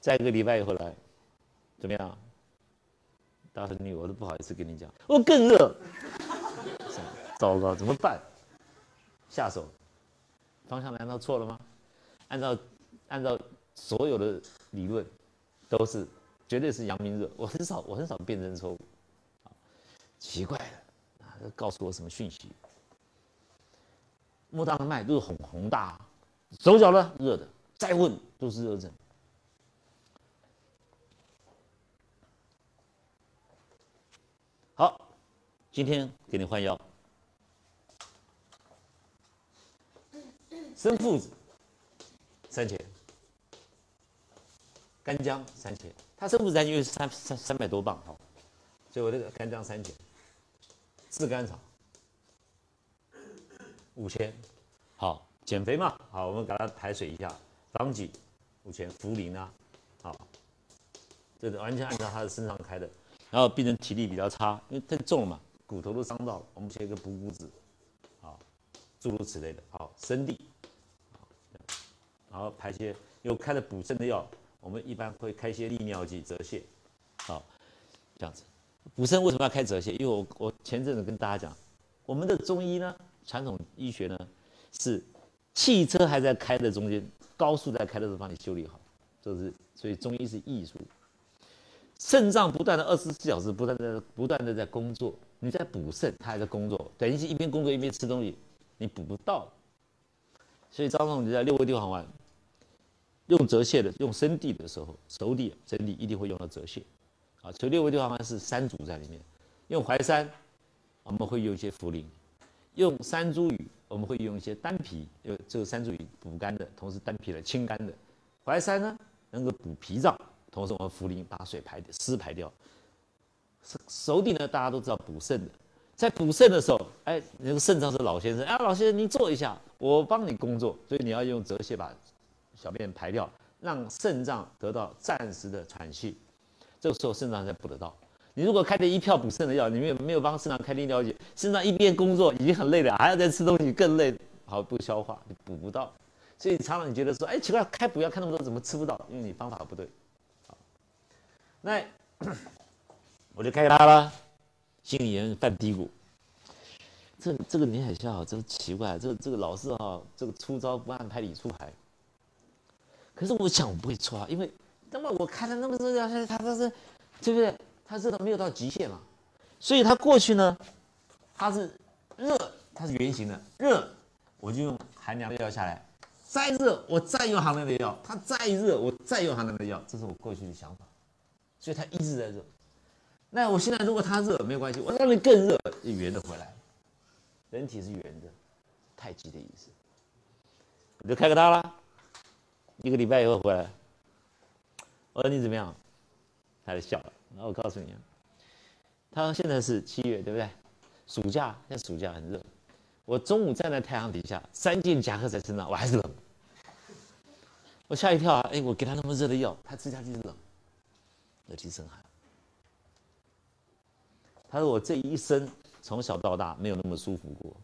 再一个礼拜以后来，怎么样？大孙女，我都不好意思跟你讲，我更热。糟糕，怎么办？下手。方向难道错了吗？按照按照所有的理论，都是绝对是阳明热。我很少我很少辨认错误，奇怪了啊！告诉我什么讯息？莫大的脉都是红红大，手脚呢热的，再问都是热症。好，今天给你换药。生附子三钱，干姜三钱，它生附子三钱因为三三三百多磅，哈，所以我这个干姜三钱，炙甘草五千，好，减肥嘛，好，我们给它排水一下，防己五千，茯苓啊，好，这是完全按照他的身上开的，然后病人体力比较差，因为太重了嘛，骨头都伤到了，我们切一个补骨子，好，诸如此类的，好，生地。然后排些有开的补肾的药，我们一般会开些利尿剂、泽泻，好，这样子。补肾为什么要开泽泻？因为我我前阵子跟大家讲，我们的中医呢，传统医学呢，是汽车还在开的中间，高速在开的时候帮你修理好，这是所以中医是艺术。肾脏不断的二十四小时不断的不断的在工作，你在补肾，它还在工作，等于是一边工作一边吃东西，你补不到。所以张总你在六味地黄丸。用泽泻的，用生地的时候，熟地、生地一定会用到泽泻，啊，所以六味地黄丸是三组在里面。用淮山，我们会用一些茯苓；用山茱萸，我们会用一些丹皮，有这个山茱萸补肝的，同时丹皮来清肝的。淮山呢，能够补脾脏，同时我们茯苓把水排湿排掉。熟熟地呢，大家都知道补肾的，在补肾的时候，哎，那个肾脏是老先生，啊，老先生您坐一下，我帮你工作，所以你要用泽泻把小便排掉，让肾脏得到暂时的喘息，这个时候肾脏才补得到。你如果开的一票补肾的药，你没有没有帮肾脏开利尿剂，肾脏一边工作已经很累了，还要再吃东西更累，好不消化，你补不到。所以常常你觉得说，哎，奇怪，开补药开那么多，怎么吃不到？因为你方法不对。好，那我就开给他了，心里也犯嘀咕。这这个林海笑，真奇怪，这个这个老是哈，这个出招不按牌理出牌。可是我想我不会错啊，因为那么我开了那么多药，他他是对不对？它热到没有到极限嘛，所以它过去呢，它是热，它是圆形的热，我就用寒凉的药下来，再热我再用寒凉的药，它再热我再用寒凉的药，这是我过去的想法，所以它一直在热。那我现在如果它热没有关系，我让你更热，圆的回来，人体是圆的，太极的意思，我就开个刀了，一个礼拜以后回来，我说你怎么样？他就笑了。然后我告诉你，他说现在是七月，对不对？暑假，现在暑假很热。我中午站在太阳底下，三件夹克在身上，我还是冷。我吓一跳啊！哎，我给他那么热的药，他吃下去是冷，热气生寒。他说我这一生从小到大没有那么舒服过。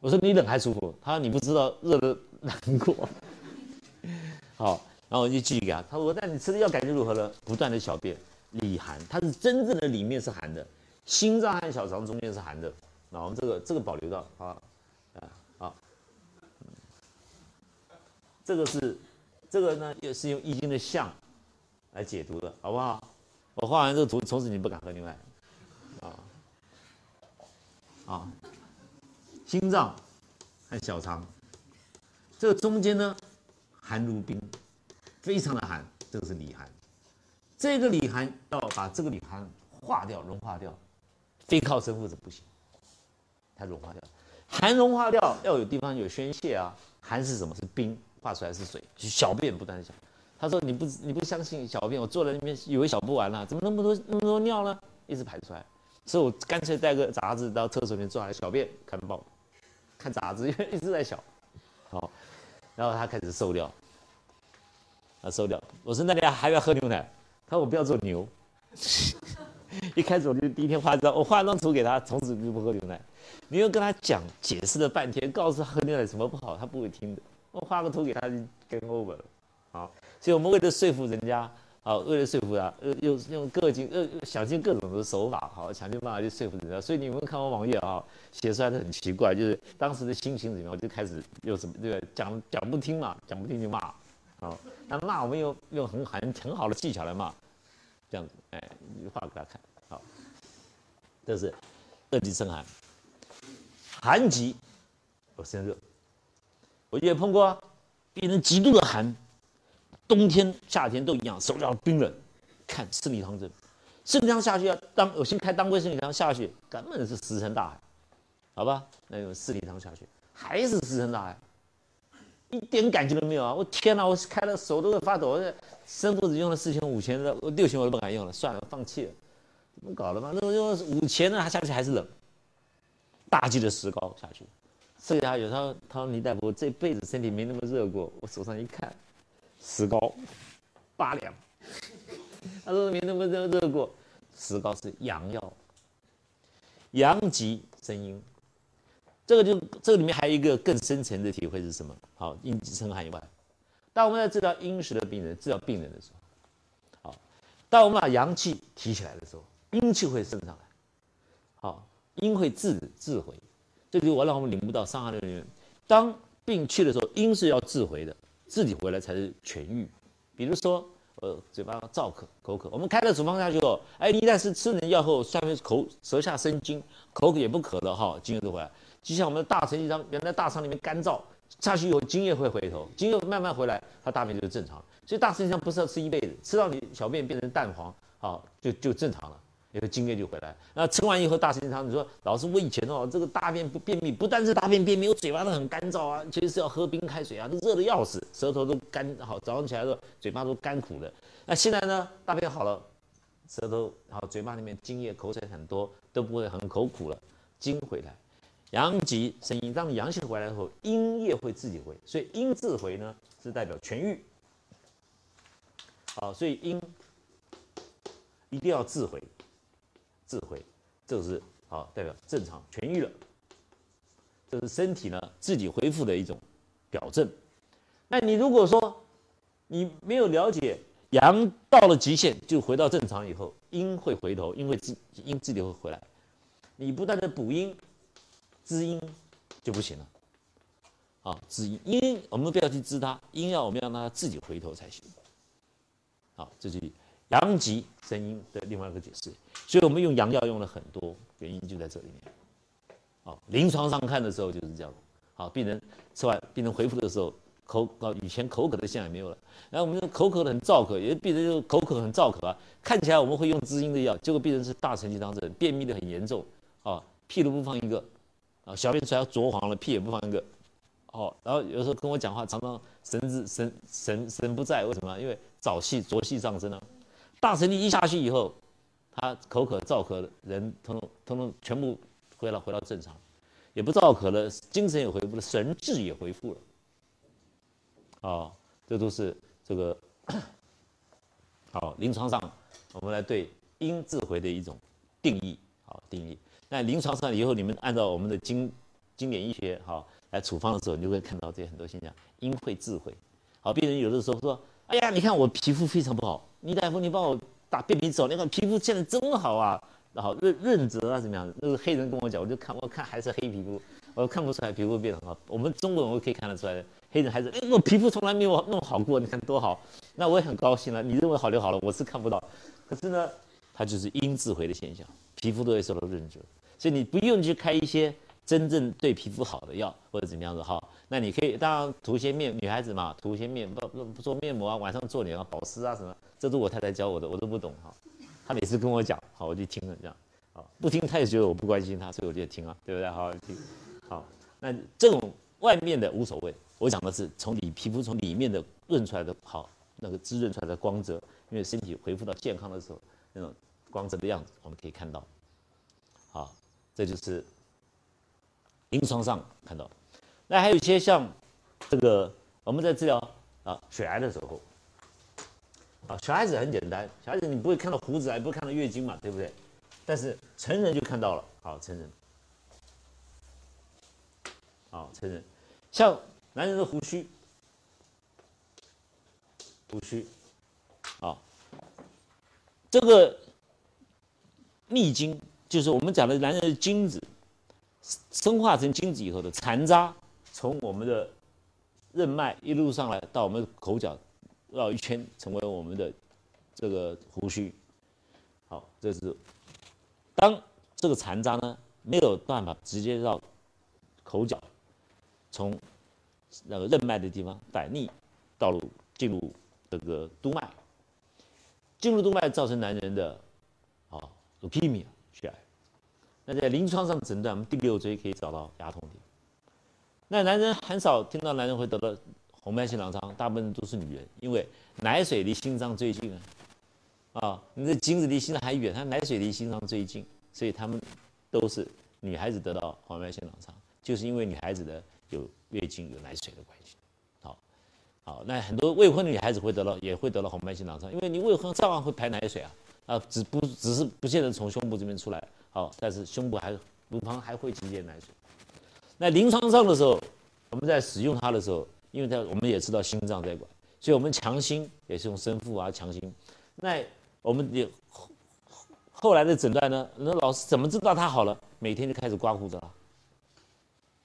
我说你冷还舒服？他说你不知道热的难过。好。然后我就继续给他，他说：“那你吃的药感觉如何了？不断的小便，里寒，它是真正的里面是寒的，心脏和小肠中间是寒的。那我们这个这个保留到啊啊好，这个是这个呢，也是用易经的象来解读的，好不好？我画完这个图，从此你不敢喝牛奶啊啊，心脏和小肠，这个中间呢，寒如冰。”非常的寒，这个是里寒，这个里寒要把这个里寒化掉、融化掉，非靠生附子不行，它融化掉，寒融化掉要有地方有宣泄啊。寒是什么？是冰，化出来是水，小便不断的小。他说你不你不相信小便，我坐在那边以为小不完了，怎么那么多那么多尿呢？一直排出来，所以我干脆带个杂志到厕所里面坐下来小便看报，看杂志，因为一直在小，好，然后他开始受掉。啊，收掉！我说那你还要喝牛奶？他说我不要做牛。一开始我就第一天画一张，我画一张图给他，从此就不喝牛奶。你又跟他讲解释了半天，告诉他喝牛奶什么不好，他不会听的。我画个图给他就 game over 了。好，所以我们为了说服人家，好，为了说服他，呃，用用各尽呃想尽各种的手法，好，想尽办法去说服人家。所以你们看我网页啊，写出来的很奇怪，就是当时的心情怎么样，我就开始有什么这个讲讲不听嘛，讲不听就骂，好。那骂我们用用很很很好的技巧来骂，这样子，哎，画给他看，好，这是热极生寒，寒极我生热，我也碰过，病人极度的寒，冬天夏天都一样，手脚冰冷，看四逆汤症，生理汤下去要当我先开当归生理汤下去，根本是石沉大海，好吧，那用四逆汤下去，还是石沉大海。一点感觉都没有啊！我天哪，我开了手都在发抖。生附子用了四千五千的，我六千我都不敢用了，算了，放弃了。怎么搞的嘛？那我用五千呢，还下去还是冷。大剂的石膏下去，剩下有他他说倪大夫这辈子身体没那么热过。我手上一看，石膏八两。他说没那么热热过，石膏是阳药，阳极生阴。这个就这个里面还有一个更深层的体会是什么？好，阴极生寒以外，当我们在治疗阴实的病人、治疗病人的时候，好，当我们把阳气提起来的时候，阴气会升上来，好，阴会自自回，这就我让我们领悟到伤寒论里面，当病去的时候，阴是要自回的，自己回来才是痊愈。比如说，呃，嘴巴燥渴、口渴，我们开了处方下去后，哎，一旦是吃人药后，下面口舌下生津，口渴也不渴了哈，津液就回来。就像我们的大承气汤，原来大肠里面干燥，下去以后津液会回头，津液慢慢回来，它大便就正常。所以大承气汤不是要吃一辈子，吃到你小便变成淡黄，好就就正常了。以后精液就回来。那吃完以后，大神经汤，你说老师，我以前哦，这个大便不便秘，不但是大便便秘，我嘴巴都很干燥啊，其实是要喝冰开水啊，都热的要死，舌头都干，好，早上起来的时候嘴巴都干苦的。那现在呢，大便好了，舌头好，嘴巴里面津液口水很多，都不会很口苦了，津回来，阳极生阴，当阳气回来后，阴液会自己回，所以阴自回呢，是代表痊愈。好，所以阴一定要自回。自回，这个是好代表正常痊愈了，这是身体呢自己恢复的一种表证。那你如果说你没有了解阳到了极限就回到正常以后，阴会回头，阴会自阴自己会回来，你不断的补阴滋阴就不行了。啊，滋阴阴我们不要去滋它，阴要我们要让它自己回头才行。好，这是。阳极生阴的另外一个解释，所以我们用阳药用了很多，原因就在这里面。啊，临床上看的时候就是这样。好，病人吃完，病人恢复的时候，口啊以前口渴的现象也没有了。然后我们口渴的很燥渴，有的病人就口渴很燥渴啊，看起来我们会用滋阴的药，结果病人是大肠气汤症，便秘的很严重啊，屁都不放一个小便出来浊黄了，屁也不放一个。哦，然后有时候跟我讲话，常常神志神神神不在，为什么？因为早气浊气上升了。大神力一下去以后，他口渴燥渴的人，通通通通全部回到回到正常，也不燥渴了，精神也恢复了，神志也恢复了。啊，这都是这个好临床上我们来对阴自回的一种定义，好定义。那临床上以后你们按照我们的经经典医学好来处方的时候，你就会看到这些很多现象，阴会自回。好，病人有的时候说。哎呀，你看我皮肤非常不好，倪大夫，你帮我打便秘走，你看皮肤现在真好啊，好润润泽啊，怎么样？那个黑人跟我讲，我就看，我看还是黑皮肤，我看不出来皮肤变得好。我们中国人我可以看得出来的，黑人还是，哎，我皮肤从来没有那么好过，你看多好，那我也很高兴了。你认为好就好了，我是看不到，可是呢，它就是阴自回的现象，皮肤都会受到润泽，所以你不用去开一些真正对皮肤好的药或者怎么样子哈。那你可以当然涂些面，女孩子嘛，涂些面不不做面膜啊，晚上做脸啊，保湿啊什么，这都我太太教我的，我都不懂哈。她每次跟我讲，好我就听了这样，好不听她也觉得我不关心她，所以我就听啊，对不对？好好听，好，那这种外面的无所谓，我讲的是从你皮肤从里面的润出来的好那个滋润出来的光泽，因为身体恢复到健康的时候那种光泽的样子，我们可以看到，好，这就是临床上看到。那还有一些像这个，我们在治疗啊血癌的时候，啊小孩子很简单，小孩子你不会看到胡子，也不会看到月经嘛，对不对？但是成人就看到了，好成人，好成人，像男人的胡须，胡须，啊，这个逆经就是我们讲的男人的精子生化成精子以后的残渣。从我们的任脉一路上来到我们口角绕一圈，成为我们的这个胡须。好，这是当这个残渣呢没有办法直接绕口角，从那个任脉的地方反逆道路进入这个督脉，进入督脉造成男人的啊 leukemia。那在临床上诊断，我们第六椎可以找到牙痛点。那男人很少听到男人会得到红斑性狼疮，大部分都是女人，因为奶水离心脏最近啊，啊，你的精子离心脏还远，他奶水离心脏最近，所以他们都是女孩子得到红斑性狼疮，就是因为女孩子的有月经有奶水的关系。好，好，那很多未婚的女孩子会得到也会得到红斑性狼疮，因为你未婚照样会排奶水啊，啊，只不只是不见得从胸部这边出来，好，但是胸部还乳房还会集结奶水。那临床上的时候，我们在使用它的时候，因为它我们也知道心脏在管，所以我们强心也是用生附啊强心。那我们也后后来的诊断呢？那老师怎么知道他好了？每天就开始刮胡子了，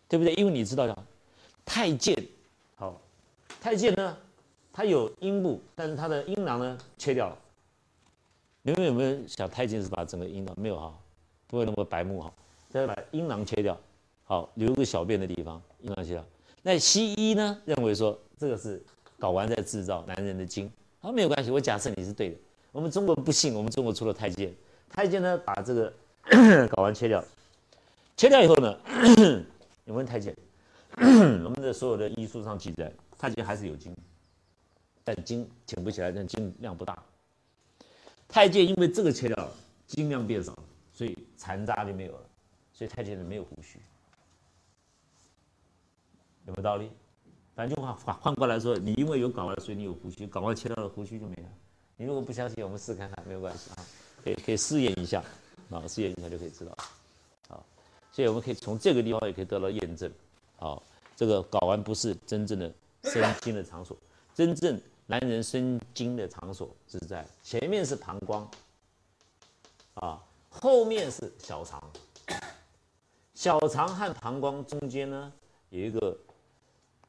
对不对？因为你知道，太监好，太监呢，他有阴部，但是他的阴囊呢切掉了。你们有没有想太监是把整个阴囊没有哈？不会那么白目哈，再把阴囊切掉。好，留个小便的地方，阴囊切掉。那西医呢认为说这个是睾丸在制造男人的精，好，没有关系。我假设你是对的。我们中国不信，我们中国出了太监，太监呢，把这个 睾丸切掉，切掉以后呢，你问太监，我们的所有的医书上记载，太监还是有精，但精挺不起来，但精量不大。太监因为这个切掉了，精量变少，所以残渣就没有了，所以太监人没有胡须，有没有道理？反正就换换换过来说，你因为有睾丸，所以你有胡须，睾丸切掉了，胡须就没了。你如果不相信，我们试看看，没有关系啊，可以可以试验一下，啊，试验一下就可以知道，好，所以我们可以从这个地方也可以得到验证，好，这个睾丸不是真正的生精的场所，真正男人生精的场所是在前面是膀胱，啊，后面是小肠，小肠和膀胱中间呢有一个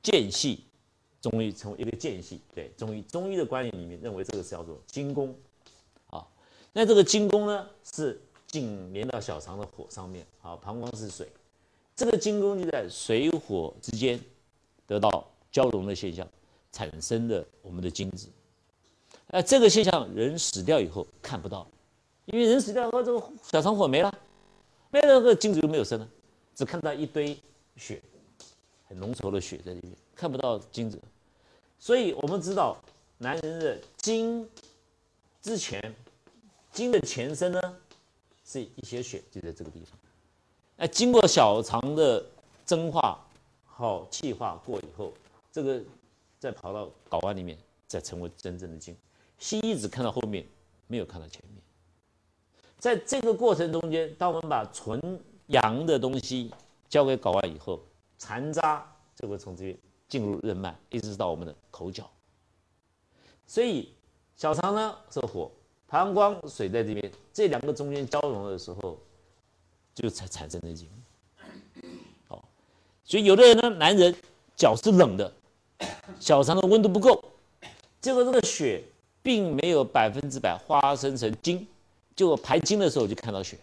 间隙。中医称为一个间隙，对中医中医的观念里面认为这个是叫做精宫，啊，那这个精宫呢是紧连到小肠的火上面，好，膀胱是水，这个精宫就在水火之间得到交融的现象，产生的我们的精子，那这个现象人死掉以后看不到，因为人死掉后这个小肠火没了，没了，这个精子就没有生了，只看到一堆血，很浓稠的血在里面，看不到精子。所以我们知道，男人的精之前，精的前身呢，是一些血就在这个地方。那经过小肠的蒸化、好气化过以后，这个再跑到睾丸里面，再成为真正的精。西医只看到后面，没有看到前面。在这个过程中间，当我们把纯阳的东西交给睾丸以后，残渣就会从这边。进入任脉，一直到我们的口角。所以小肠呢是火，膀胱水在这边，这两个中间交融的时候，就才产生的精。好，所以有的人呢，男人脚是冷的，小肠的温度不够，结果这个血并没有百分之百化生成精，结果排精的时候就看到血，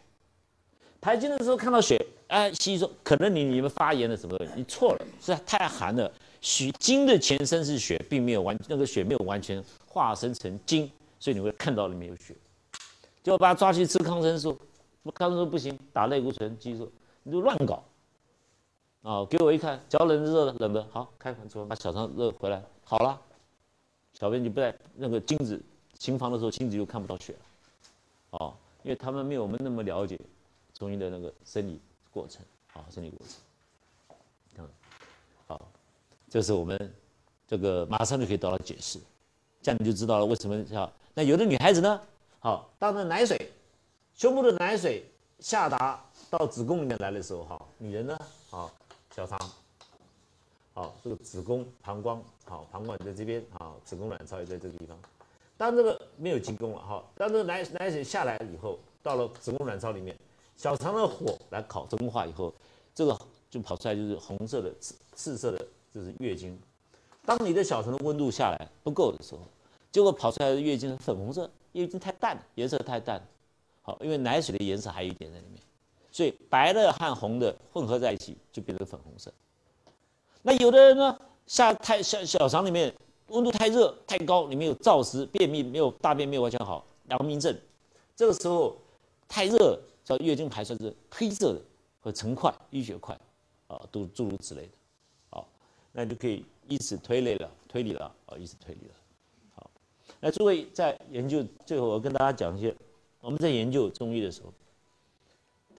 排精的时候看到血，哎，西医说可能你你们发炎了什么？你错了，是太寒了。血精的前身是血，并没有完那个血没有完全化生成精，所以你会看到里面有血。就把他抓去吃抗生素，抗生素不行，打类固醇激素，你就乱搞。啊，给我一看，脚冷热的冷的，好开完之后把小肠热回来，好了，小便就不在那个精子行房的时候，精子就看不到血了。哦，因为他们没有我们那么了解中医的那个生理过程，啊，生理过程。嗯，好这是我们这个马上就可以得到解释，这样你就知道了为什么叫那有的女孩子呢？好，当那奶水胸部的奶水下达到子宫里面来的时候，哈，女人呢，好小肠，好这个子宫膀胱，好膀胱在这边，好子宫卵巢也在这个地方。当这个没有进宫了，哈，当这个奶奶水下来以后，到了子宫卵巢里面，小肠的火来烤蒸化以后，这个就跑出来就是红色的、赤赤色的。这是月经，当你的小肠的温度下来不够的时候，结果跑出来的月经是粉红色，月经太淡，颜色太淡，好，因为奶水的颜色还有一点在里面，所以白的和红的混合在一起就变成粉红色。那有的人呢，下太小小肠里面温度太热太高，里面有燥湿、便秘，没有大便没有完全好，阳明症，这个时候太热叫月经排出是黑色的和成块淤血块，啊，都诸如此类的。好那就可以以此推类了，推理了啊，以此推理了。好，那诸位在研究最后，我跟大家讲一些，我们在研究中医的时候，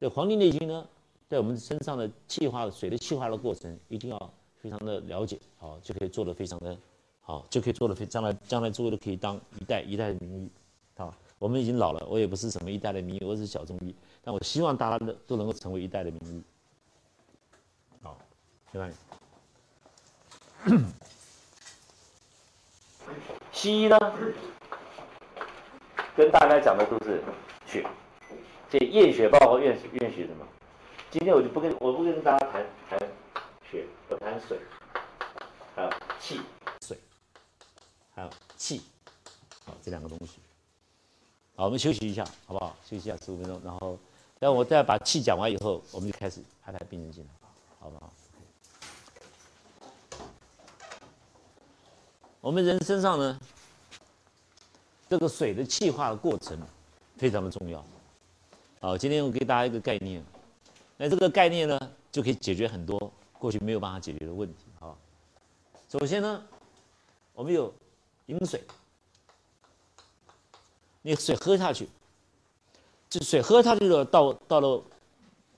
这《黄帝内经》呢，在我们身上的气化水的气化的过程，一定要非常的了解，好，就可以做的非常的好，就可以做的非将来将来诸位都可以当一代一代的名医，好，我们已经老了，我也不是什么一代的名医，我是小中医，但我希望大家都都能够成为一代的名医。好，谢谢。西医呢，跟大家讲的都是血，这验血报告验验血什么？今天我就不跟我不跟大家谈谈血，我谈水，还有气，水，还有气，好这两个东西。好，我们休息一下，好不好？休息一下十五分钟，然后等我再把气讲完以后，我们就开始排排病人进来，好不好？我们人身上呢，这个水的气化的过程非常的重要。好，今天我给大家一个概念，那这个概念呢，就可以解决很多过去没有办法解决的问题。好，首先呢，我们有饮水，你水喝下去，这水喝下去了，到到了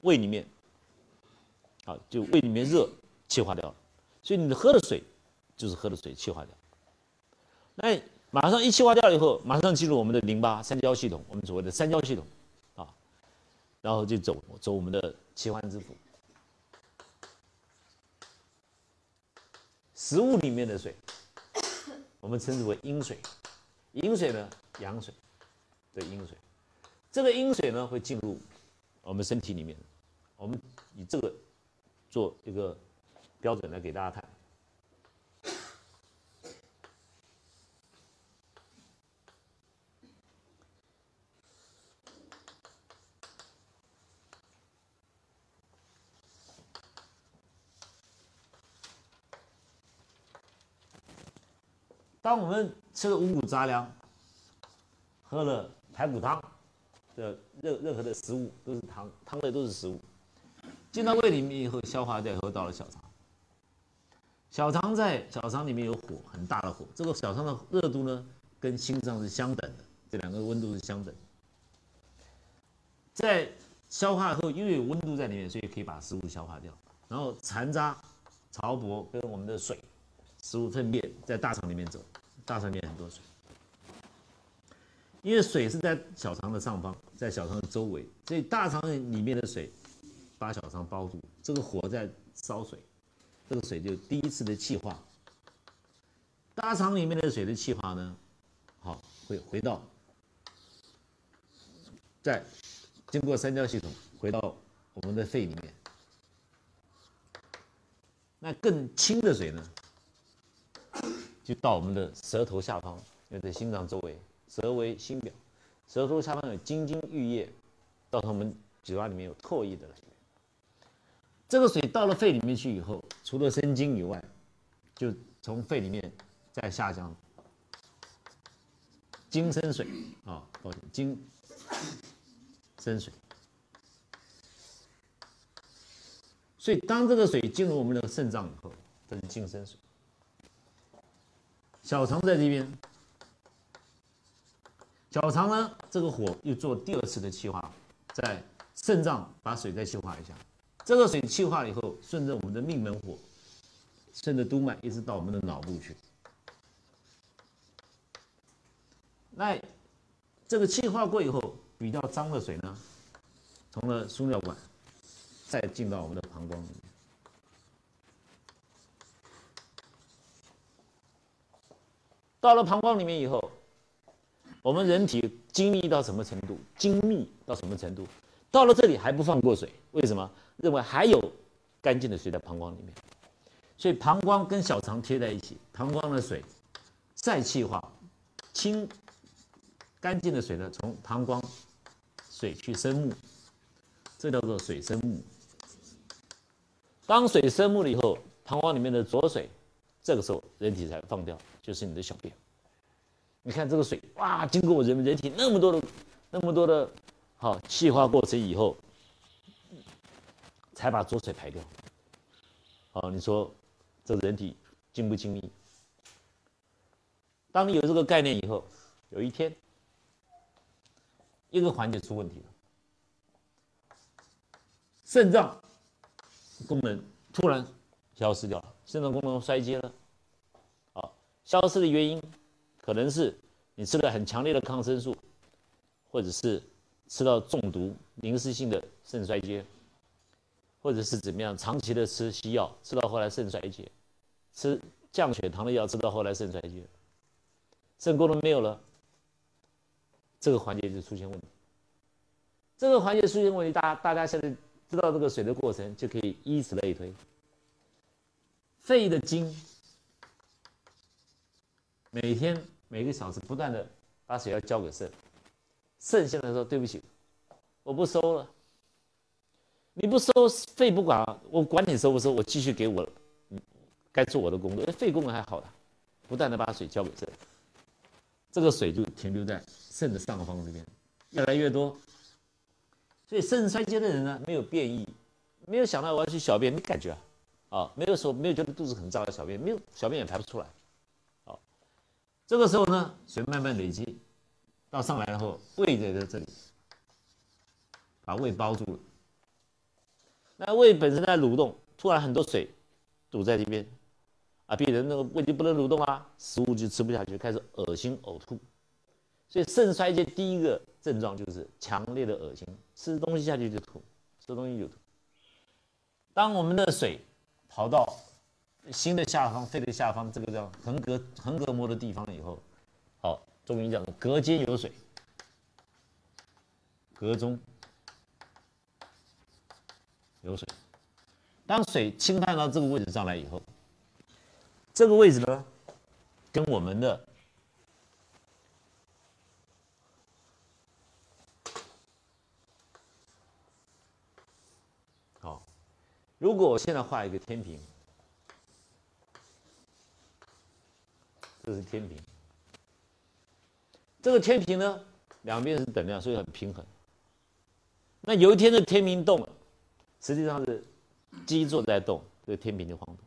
胃里面，啊，就胃里面热，气化掉了，所以你喝的水就是喝的水气化掉。那马上一气化掉以后，马上进入我们的淋巴三焦系统，我们所谓的三焦系统。啊然后就走走我们的气换之府，食物里面的水，我们称之为阴水，阴水呢阳水对阴水，这个阴水呢会进入我们身体里面，我们以这个做一个标准来给大家看。当我们吃了五谷杂粮，喝了排骨汤的任任何的食物都是汤，汤类都是食物，进到胃里面以后消化掉以后到了小肠，小肠在小肠里面有火很大的火，这个小肠的热度呢跟心脏是相等的，这两个温度是相等。在消化后，因为有温度在里面，所以可以把食物消化掉，然后残渣、潮薄跟我们的水。食物粪便在大肠里面走，大肠里面很多水，因为水是在小肠的上方，在小肠的周围，所以大肠里面的水把小肠包住，这个火在烧水，这个水就第一次的气化。大肠里面的水的气化呢，好会回到，在经过三焦系统回到我们的肺里面，那更轻的水呢？就到我们的舌头下方，因为在心脏周围，舌为心表，舌头下方有金津玉液，到我们嘴巴里面有唾液的来源。这个水到了肺里面去以后，除了生津以外，就从肺里面再下降，精生水啊，抱歉，精生水。所以当这个水进入我们的肾脏以后，这是精生水。小肠在这边，小肠呢，这个火又做第二次的气化，在肾脏把水再气化一下，这个水气化了以后，顺着我们的命门火，顺着督脉一直到我们的脑部去。那这个气化过以后，比较脏的水呢，从了输尿管，再进到我们的膀胱里面。到了膀胱里面以后，我们人体精密到什么程度？精密到什么程度？到了这里还不放过水？为什么？认为还有干净的水在膀胱里面，所以膀胱跟小肠贴在一起，膀胱的水再气化，清干净的水呢，从膀胱水去生木，这叫做水生木。当水生木了以后，膀胱里面的浊水，这个时候人体才放掉。就是你的小便，你看这个水哇，经过我人人体那么多的、那么多的，好气化过程以后，才把浊水排掉。好，你说这人体精不精密？当你有这个概念以后，有一天一个环节出问题了，肾脏功能突然消失掉了，肾脏功能衰竭了。消失的原因，可能是你吃了很强烈的抗生素，或者是吃到中毒、临时性的肾衰竭，或者是怎么样长期的吃西药，吃到后来肾衰竭，吃降血糖的药吃到后来肾衰竭，肾功能没有了，这个环节就出现问题。这个环节出现问题，大大家现在知道这个水的过程，就可以以此类推。肺的经。每天每个小时不断的把水要交给肾，肾现在说对不起，我不收了。你不收，肺不管，我管你收不收，我继续给我，该做我的工作。肺功能还好的，不断的把水交给肾，这个水就停留在肾的上方这边，越来越多，所以肾衰竭的人呢，没有便意，没有想到我要去小便，没感觉啊，啊，没有说没有觉得肚子很胀小便，没有小便也排不出来，这个时候呢，水慢慢累积，到上来后，胃在这里，把胃包住了，那胃本身在蠕动，突然很多水堵在这边，啊，病人那个胃就不能蠕动啊，食物就吃不下去，开始恶心呕吐。所以肾衰竭第一个症状就是强烈的恶心，吃东西下去就吐，吃东西就吐。当我们的水跑到心的下方、肺的下方这个叫横膈横膈膜的地方以后，好，中医讲膈间有水，膈中有水。当水侵犯到这个位置上来以后，这个位置呢，跟我们的好如果我现在画一个天平，这是天平。这个天平呢，两边是等量，所以很平衡。那有一天这天平动了，实际上是基座在动，这个天平就晃动。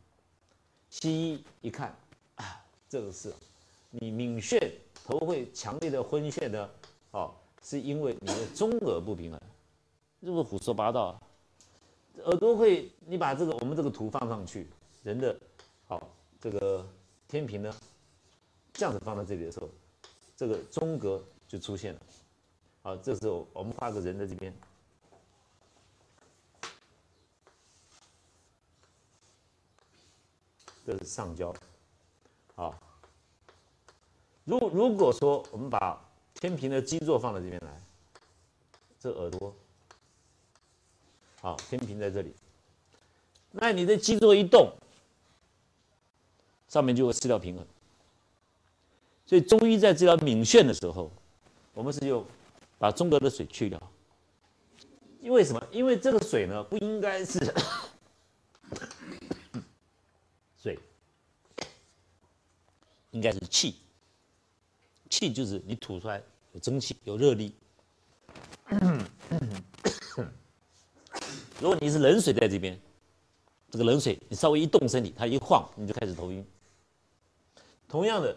西医一看，啊，这个是你敏眩，头会强烈的昏眩的，哦，是因为你的中耳不平衡，这不是胡说八道啊。耳朵会，你把这个我们这个图放上去，人的，好，这个天平呢，这样子放到这里的时候，这个中隔就出现了，好，这时候我们画个人在这边，这是上焦，好，如如果说我们把天平的基座放到这边来，这耳朵。好，天平在这里，那你的基座一动，上面就会失掉平衡。所以中医在治疗敏眩的时候，我们是用把中隔的水去掉。因为什么？因为这个水呢，不应该是 水，应该是气。气就是你吐出来有蒸汽，有热力。如果你是冷水在这边，这个冷水你稍微一动身体，它一晃你就开始头晕。同样的，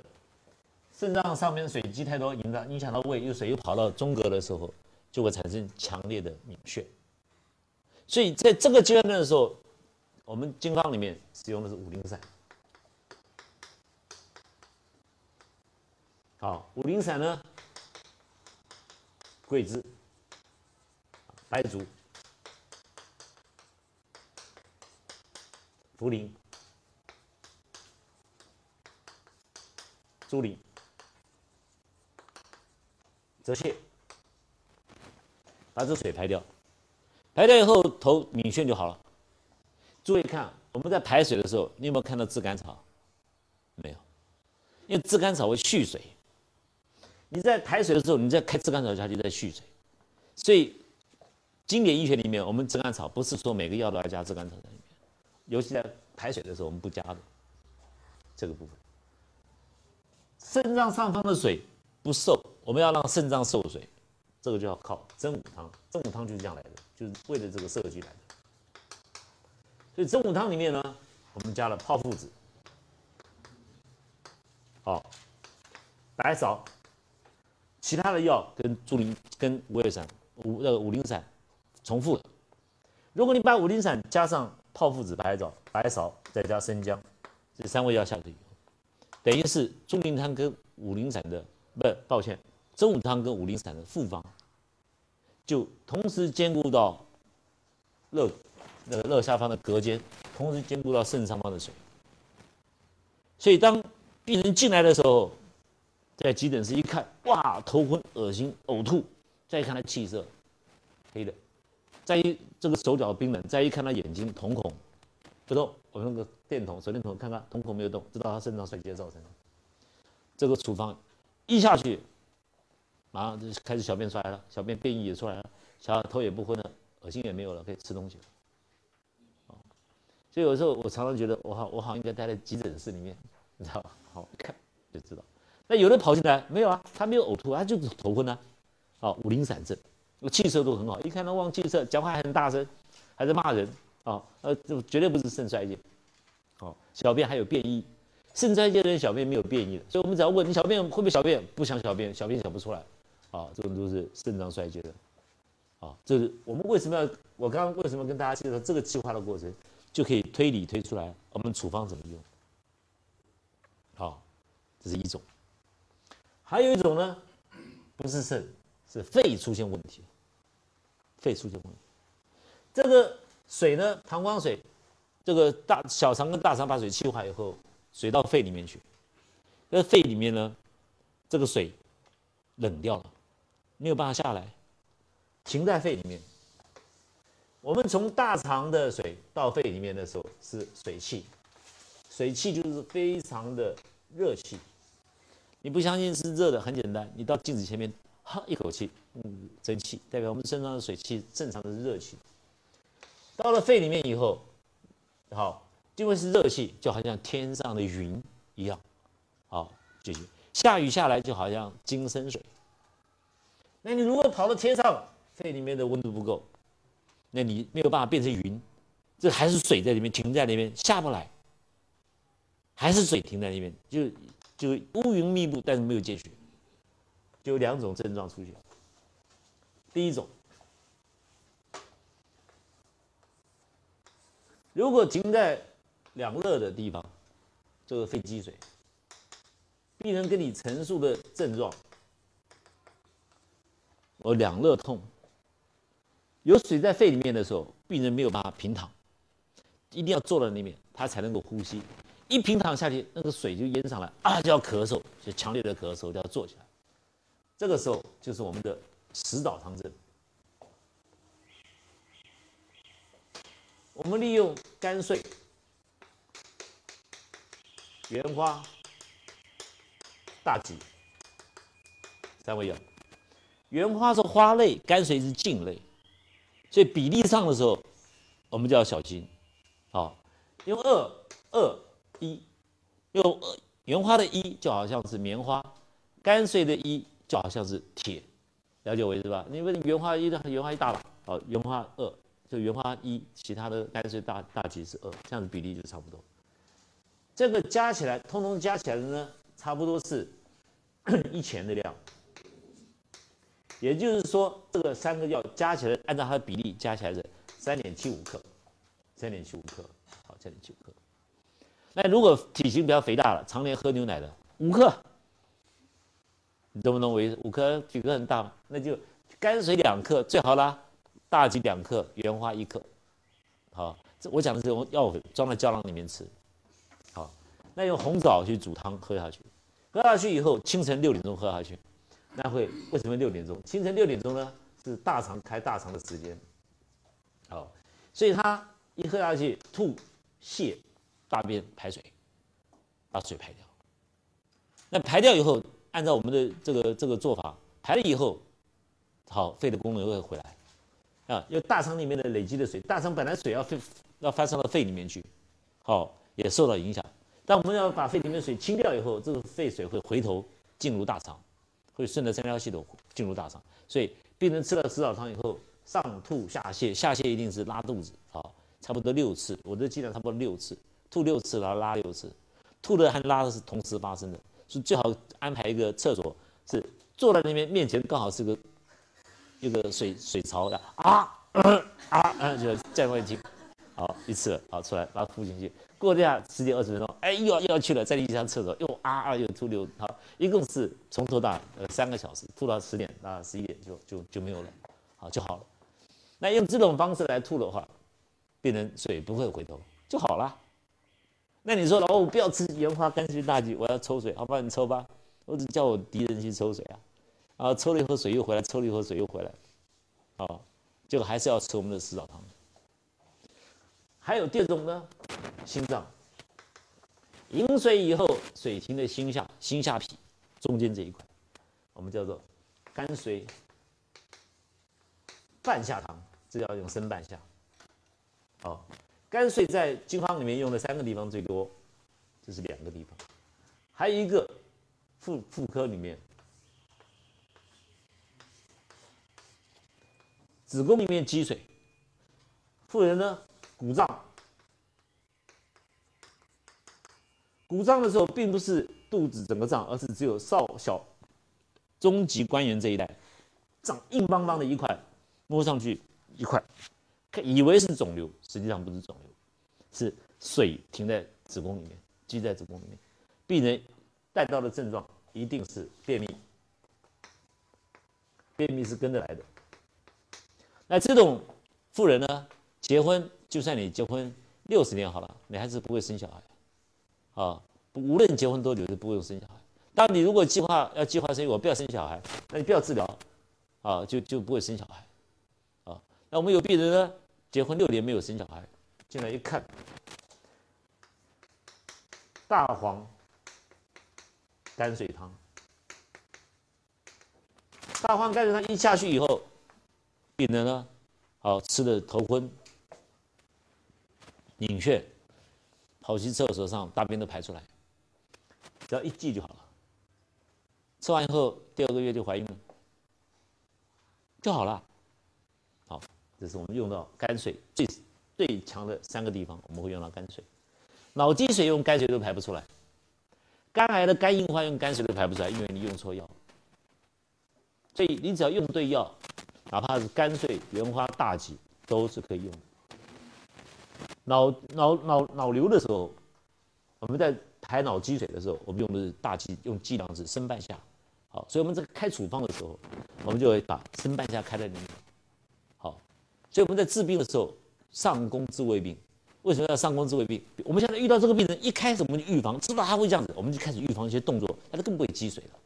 肾脏上面水积太多，影响影响到胃，又水又跑到中隔的时候，就会产生强烈的敏血。所以在这个阶段的时候，我们经方里面使用的是五苓散。好，五苓散呢，桂枝、白术。茯苓、猪苓、泽泻，把这水排掉，排掉以后头敏眩就好了。注意看，我们在排水的时候，你有没有看到炙甘草？没有，因为炙甘草会蓄水。你在排水的时候，你在开炙甘草下去在蓄水，所以经典医学里面，我们炙甘草不是说每个药都要加炙甘草在里面。尤其在排水的时候，我们不加的这个部分。肾脏上方的水不受，我们要让肾脏受水，这个就要靠真武汤。真武汤就是这样来的，就是为了这个设计来的。所以真武汤里面呢，我们加了炮附子，好，白芍，其他的药跟猪苓、跟五味散、五那个五苓散重复的。如果你把五苓散加上炮附子、白芍、白芍，再加生姜，这三味药下去以后，等于是猪苓汤跟五苓散的，不，抱歉，真武汤跟五苓散的复方，就同时兼顾到热那个热下方的隔间，同时兼顾到肾上方的水。所以当病人进来的时候，在急诊室一看，哇，头昏、恶心、呕吐，再看他气色，黑的。再一这个手脚冰冷，再一看他眼睛瞳孔不动，我用个电筒手电筒看看瞳孔没有动，知道他肾脏衰竭造成的。这个处方一下去，马上就开始小便出来了，小便便异也出来了，小头也不昏了，恶心也没有了，可以吃东西了。哦所以有时候我常常觉得我好我好像应该待在急诊室里面，你知道吧？好看就知道。那有的跑进来没有啊？他没有呕吐，他就是头昏啊。好，五苓散症。气色都很好，一看到旺气色，讲话还很大声，还在骂人啊，呃，这绝对不是肾衰竭。哦，小便还有便意，肾衰竭的人小便没有便意的，所以我们只要问你小便会不会小便，不想小便，小便想不出来，啊，这种都是肾脏衰竭的。啊，这是我们为什么要？我刚刚为什么跟大家介绍这个计划的过程，就可以推理推出来我们处方怎么用。好，这是一种。还有一种呢，不是肾，是肺出现问题。肺出现问题，这个水呢，膀胱水，这个大小肠跟大肠把水气化以后，水到肺里面去，那肺里面呢，这个水冷掉了，没有办法下来。停在肺里面。我们从大肠的水到肺里面的时候是水气，水气就是非常的热气。你不相信是热的，很简单，你到镜子前面哈一口气，嗯，蒸汽代表我们身上的水气正常的热气。到了肺里面以后，好，因为是热气，就好像天上的云一样。好，继续下雨下来就好像金生水。那你如果跑到天上，肺里面的温度不够，那你没有办法变成云，这还是水在里面停在那边下不来，还是水停在那边，就就乌云密布，但是没有见雪，就有两种症状出现。第一种，如果停在两热的地方，这个肺积水，病人跟你陈述的症状，我两热痛。有水在肺里面的时候，病人没有办法平躺，一定要坐在那边，他才能够呼吸。一平躺下去，那个水就淹上来，啊，就要咳嗽，就强烈的咳嗽，就要坐起来。这个时候就是我们的食导汤症。我们利用甘遂、原花、大戟三味药。原花是花类，甘遂是茎类。所以比例上的时候，我们就要小心，好，用二二一，用二原花的一就好像是棉花，干碎的一就好像是铁，了解我意思吧？因为原花一的原花一大把，好，原花二就原花一，其他的干碎大大几是二，这样子比例就差不多。这个加起来，通通加起来的呢，差不多是 一钱的量。也就是说，这个三个药加起来，按照它的比例加起来是三点七五克，三点七五克，好，三点七五克。那如果体型比较肥大了，常年喝牛奶的，五克，你懂不懂我意思？五克体格很大，那就甘水两克，最好啦，大戟两克，原花一克，好，这我讲的是用药粉装在胶囊里面吃，那用红枣去煮汤喝下去，喝下去以后，清晨六点钟喝下去。那会为什么六点钟？清晨六点钟呢？是大肠开大肠的时间，好，所以他一喝下去，吐、泻、大便排水，把水排掉。那排掉以后，按照我们的这个这个做法，排了以后，好，肺的功能又会回来，啊，因为大肠里面的累积的水，大肠本来水要肺要发散到肺里面去，好，也受到影响。但我们要把肺里面的水清掉以后，这个肺水会回头进入大肠。会顺着三焦系统进入大肠，所以病人吃了食道汤以后，上吐下泻，下泻一定是拉肚子，好，差不多六次，我的剂量差不多六次，吐六次，然后拉六次，吐的和拉的是同时发生的，所以最好安排一个厕所，是坐在那边面前刚好是个一个水水槽的啊啊，就这样问题。好，一次好出来，把它吐进去。过这样十几二十分钟，哎，又要又要去了，再去上厕所，又啊啊又吐流。好，一共是从头到呃三个小时，吐到十点啊十一点就就就没有了，好就好了。那用这种方式来吐的话，病人水不会回头就好了。那你说了，哦，不要吃原花甘水大戟，我要抽水，好吧，你抽吧。我只叫我敌人去抽水啊，啊，抽了一口水又回来，抽了一口水又回来，好，结果还是要吃我们的食枣汤。还有第二种呢，心脏。饮水以后，水停在心下，心下脾中间这一块，我们叫做肝水半夏汤，这要用生半夏。好，肝水在经方里面用的三个地方最多，这是两个地方，还有一个妇妇科里面，子宫里面积水，妇人呢鼓胀，鼓胀的时候并不是肚子整个胀，而是只有少小中级官员这一带胀硬邦邦的一块，摸上去一块，以为是肿瘤，实际上不是肿瘤，是水停在子宫里面，积在子宫里面，病人带到的症状一定是便秘，便秘是跟着来的。那这种妇人呢，结婚就算你结婚六十年好了，你还是不会生小孩，啊，无论结婚多久都不会生小孩。当你如果计划要计划生育，我不要生小孩，那你不要治疗，啊，就就不会生小孩，啊。那我们有病人呢，结婚六年没有生小孩，进来一看，大黄泔水汤，大黄泔水汤一下去以后。病人呢，好吃的头昏、晕眩，跑去厕所上大便都排出来，只要一剂就好了。吃完以后第二个月就怀孕了，就好了。好，这是我们用到肝水最最强的三个地方，我们会用到肝水。脑积水用肝水都排不出来，肝癌的肝硬化用肝水都排不出来，因为你用错药。所以你只要用对药。哪怕是肝碎、莲花、大戟都是可以用的。脑脑脑脑瘤的时候，我们在排脑积水的时候，我们用的是大剂，用剂量是升半夏。好，所以我们这个开处方的时候，我们就会把升半夏开在里面。好，所以我们在治病的时候，上攻治未病。为什么要上攻治未病？我们现在遇到这个病人，一开始我们就预防，知道他会这样子，我们就开始预防一些动作，他就更不会积水了。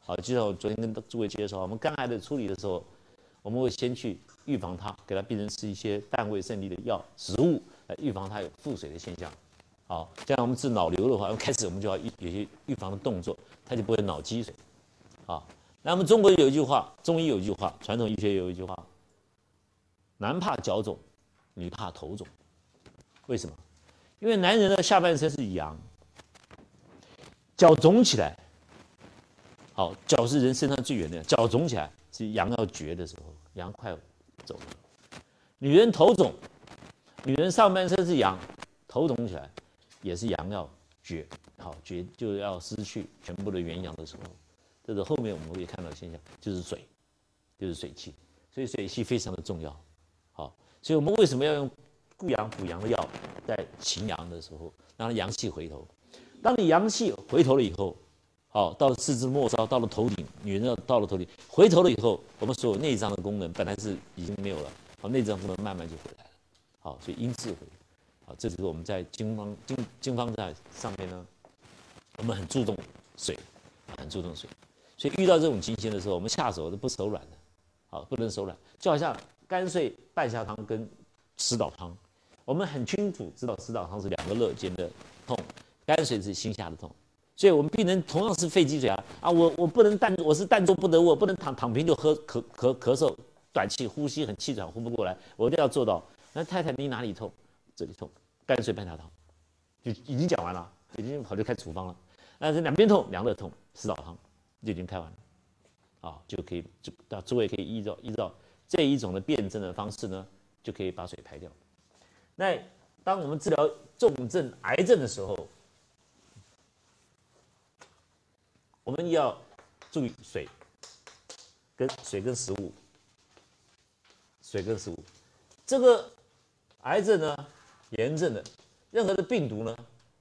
好，就像我昨天跟诸位介绍，我们肝癌的处理的时候。我们会先去预防它，给他病人吃一些淡味胜利的药食物，来预防他有腹水的现象。好，这样我们治脑瘤的话，开始我们就要有些预防的动作，他就不会脑积水。好，那我们中国有一句话，中医有一句话，传统医学有一句话：男怕脚肿，女怕头肿。为什么？因为男人的下半身是阳，脚肿起来，好，脚是人身上最远的，脚肿起来。是阳要绝的时候，阳快走了。女人头肿，女人上半身是阳，头肿起来也是阳要绝，好绝就要失去全部的元阳的时候，这是后面我们会看到现象，就是水，就是水气，所以水气非常的重要。好，所以我们为什么要用固阳补阳的药，在晴阳的时候让它阳气回头？当你阳气回头了以后。好，到了四肢末梢，到了头顶，女人要到了头顶，回头了以后，我们所有内脏的功能本来是已经没有了，好，内脏功能慢慢就回来了。好，所以因智慧，好，这就是我们在经方经经方在上面呢，我们很注重水，很注重水，所以遇到这种情形的时候，我们下手都不手软的，好，不能手软，就好像干碎半夏汤跟石岛汤，我们很清楚知道石岛汤是两个肋间的痛，干水是心下的痛。所以我们病人同样是肺积水啊啊，我我不能淡，我是淡坐不得卧，不能躺躺平就喝咳咳咳嗽，短气呼吸很气喘呼不过来，我一定要做到。那太太你哪里痛？这里痛，干脆半夏汤，就已经讲完了，已经跑去开处方了。那这两边痛，两肋痛，石枣汤就已经开完了，啊，就可以就到诸位可以依照依照这一种的辩证的方式呢，就可以把水排掉。那当我们治疗重症癌症的时候。我们要注意水，跟水跟食物，水跟食物。这个癌症呢，炎症的，任何的病毒呢，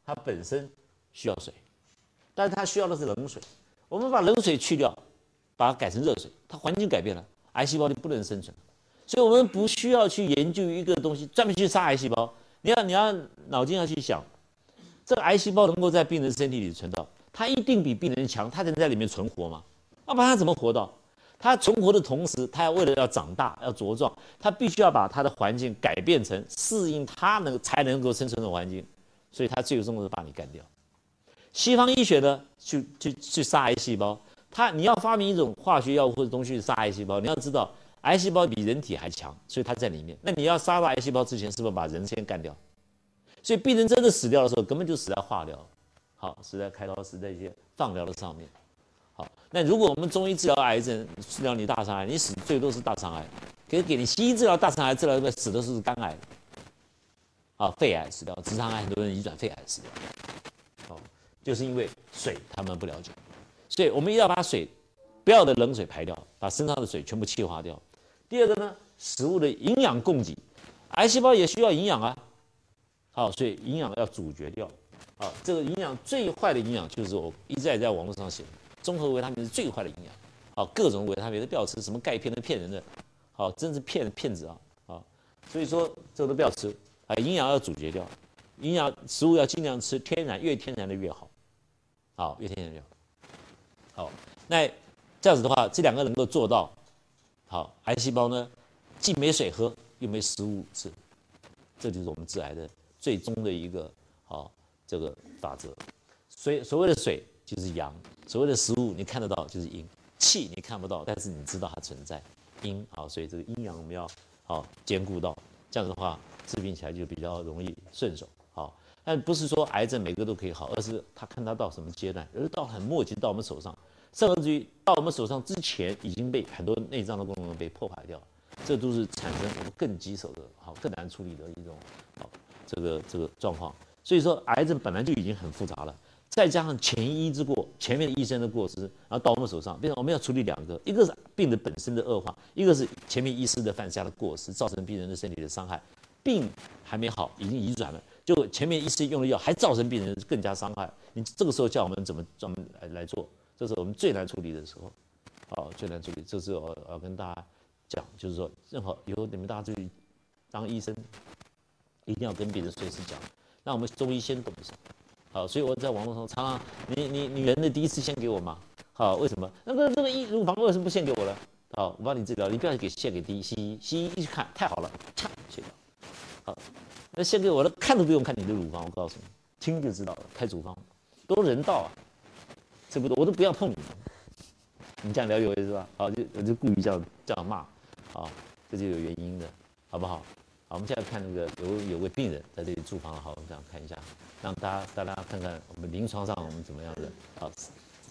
它本身需要水，但是它需要的是冷水。我们把冷水去掉，把它改成热水，它环境改变了，癌细胞就不能生存。所以我们不需要去研究一个东西专门去杀癌细胞。你要你要脑筋要去想，这个癌细胞能够在病人身体里存到。它一定比病人强，它能在里面存活嘛？要不然它怎么活到？它存活的同时，它要为了要长大、要茁壮，它必须要把它的环境改变成适应它能才能够生存的环境，所以它最终是把你干掉。西方医学呢，去去去杀癌细胞，它你要发明一种化学药物或者东西杀癌细胞，你要知道癌细胞比人体还强，所以它在里面。那你要杀到癌细胞之前，是不是把人先干掉？所以病人真的死掉的时候，根本就死在化疗。好，死在开刀，死在一些放疗的上面。好，那如果我们中医治疗癌症，治疗你大肠癌，你死最多是大肠癌，给给你西医治疗大肠癌治疗，死的是肝癌，啊，肺癌死掉，直肠癌很多人移转肺癌死掉，哦，就是因为水他们不了解，所以我们一定要把水不要的冷水排掉，把身上的水全部气化掉。第二个呢，食物的营养供给，癌细胞也需要营养啊，好，所以营养要阻绝掉，啊，这个营养最坏的营养就是我一再在网络上写，综合维他命是最坏的营养。好，各种维他命都不要吃，什么钙片都骗人的，好，真是骗骗子啊！好，所以说这都不要吃，啊，营养要阻绝掉，营养食物要尽量吃天然，越天然的越好，好，越天然越好。好，那这样子的话，这两个能够做到，好，癌细胞呢，既没水喝，又没食物吃，这就是我们致癌的最终的一个好这个法则。所所谓的水就是阳，所谓的食物你看得到就是阴。气你看不到，但是你知道它存在。阴好，所以这个阴阳我们要好兼顾到，这样的话治病起来就比较容易顺手。好，但不是说癌症每个都可以好，而是他看他到什么阶段，而是到很末期到我们手上，甚至于到我们手上之前已经被很多内脏的功能被破坏掉，这都是产生我们更棘手的、好更难处理的一种好这个这个状况。所以说，癌症本来就已经很复杂了。再加上前医之过，前面医生的过失，然后到我们手上，变成我们要处理两个，一个是病的本身的恶化，一个是前面医师的犯下的过失，造成病人的身体的伤害。病还没好，已经移转了，就前面医师用的药还造成病人更加伤害。你这个时候叫我们怎么专门来来做？这是我们最难处理的时候，好，最难处理。这是我要跟大家讲，就是说，任何以后你们大家注意，当医生一定要跟病人随时讲，让我们中医先懂一下。好，所以我在网络上常常，你你你人的第一次献给我嘛？好，为什么？那个这个医乳房为什么不献给我了？好，我帮你治疗，你不要给献给第一西医，西医一看太好了，嚓，切掉。好，那献给我的看都不用看你的乳房，我告诉你，听就知道了，开处方，多人道啊，这不多，我都不要碰你，你这样了解我意思吧？好，就我就故意这样这样骂，好，这就有原因的，好不好？好，我们现在看那个有有位病人在这里住房，好，我们这样看一下，让大家大家看看我们临床上我们怎么样的。好，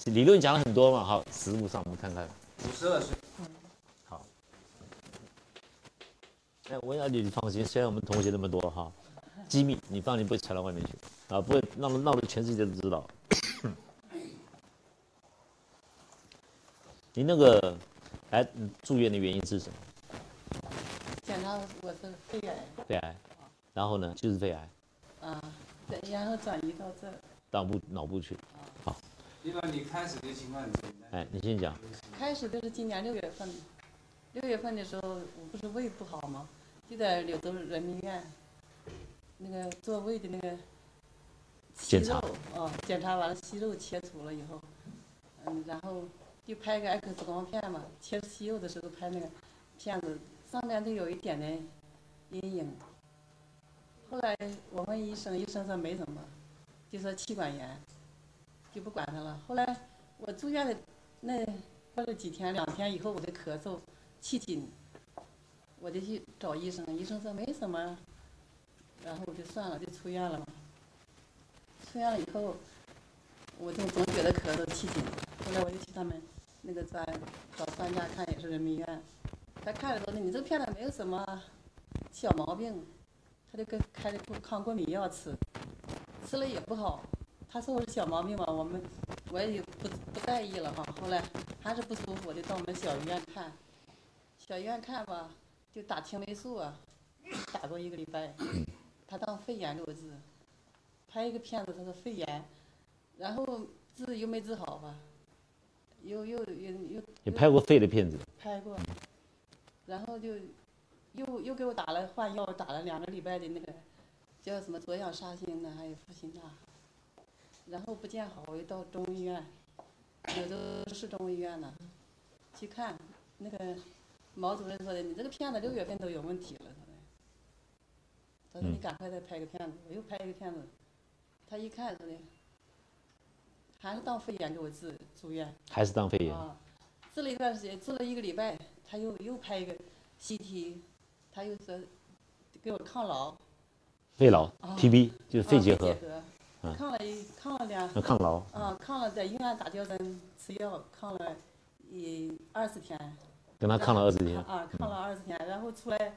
理论讲了很多嘛，好，实物上我们看看。五十二岁。好。哎，我要你放心，虽然我们同学那么多哈，机密你放心不会传到外面去，啊，不会闹闹得全世界都知道。你那个来住院的原因是什么？检查我是肺癌，肺癌，然后呢就是肺癌，啊，对，然后转移到这脑部脑部去，好。一般你开始的情况，哎，你先讲。开始就是今年六月份，六月份的时候我不是胃不好吗？就在柳州人民医院，那个做胃的那个检查，哦，检查完了息肉切除了以后，嗯，然后就拍个 X 光片嘛，切息肉的时候拍那个片子。上面都有一点点阴影，后来我问医生，医生说没什么，就说气管炎，就不管他了。后来我住院的那过了几天，两天以后我就咳嗽、气紧，我就去找医生，医生说没什么，然后我就算了，就出院了嘛。出院了以后，我就总觉得咳嗽、气紧，后来我就去他们那个专找专家看，也是人民医院。他看了说：“你这片子没有什么小毛病，他就给开了抗过敏药吃，吃了也不好。他说我是小毛病嘛，我们我也不不在意了哈。后来还是不舒服，就到我们小医院看。小医院看吧，就打青霉素啊，打过一个礼拜。他当肺炎给我治，拍一个片子他说肺炎，然后治又没治好吧，又又又又。你拍过肺的片子？拍过。”然后就又又给我打了换药，打了两个礼拜的那个叫什么左氧沙星的，还有复辛钠。然后不见好，我又到中医院，有的市中医院呢，去看那个毛主任说的，你这个片子六月份都有问题了，他说，他说你赶快再拍个片子，我又拍一个片子，他一看说的，还是当肺炎给我治住院，还是当肺炎，治了一段时间，治了一个礼拜。他又又拍一个 CT，他又说给我抗痨，肺痨 TB 就是肺结核，抗了一抗了两，抗痨，啊抗了在医院打吊针吃药抗了一二十天，跟他抗了二十天，啊，抗了二十天，然后出来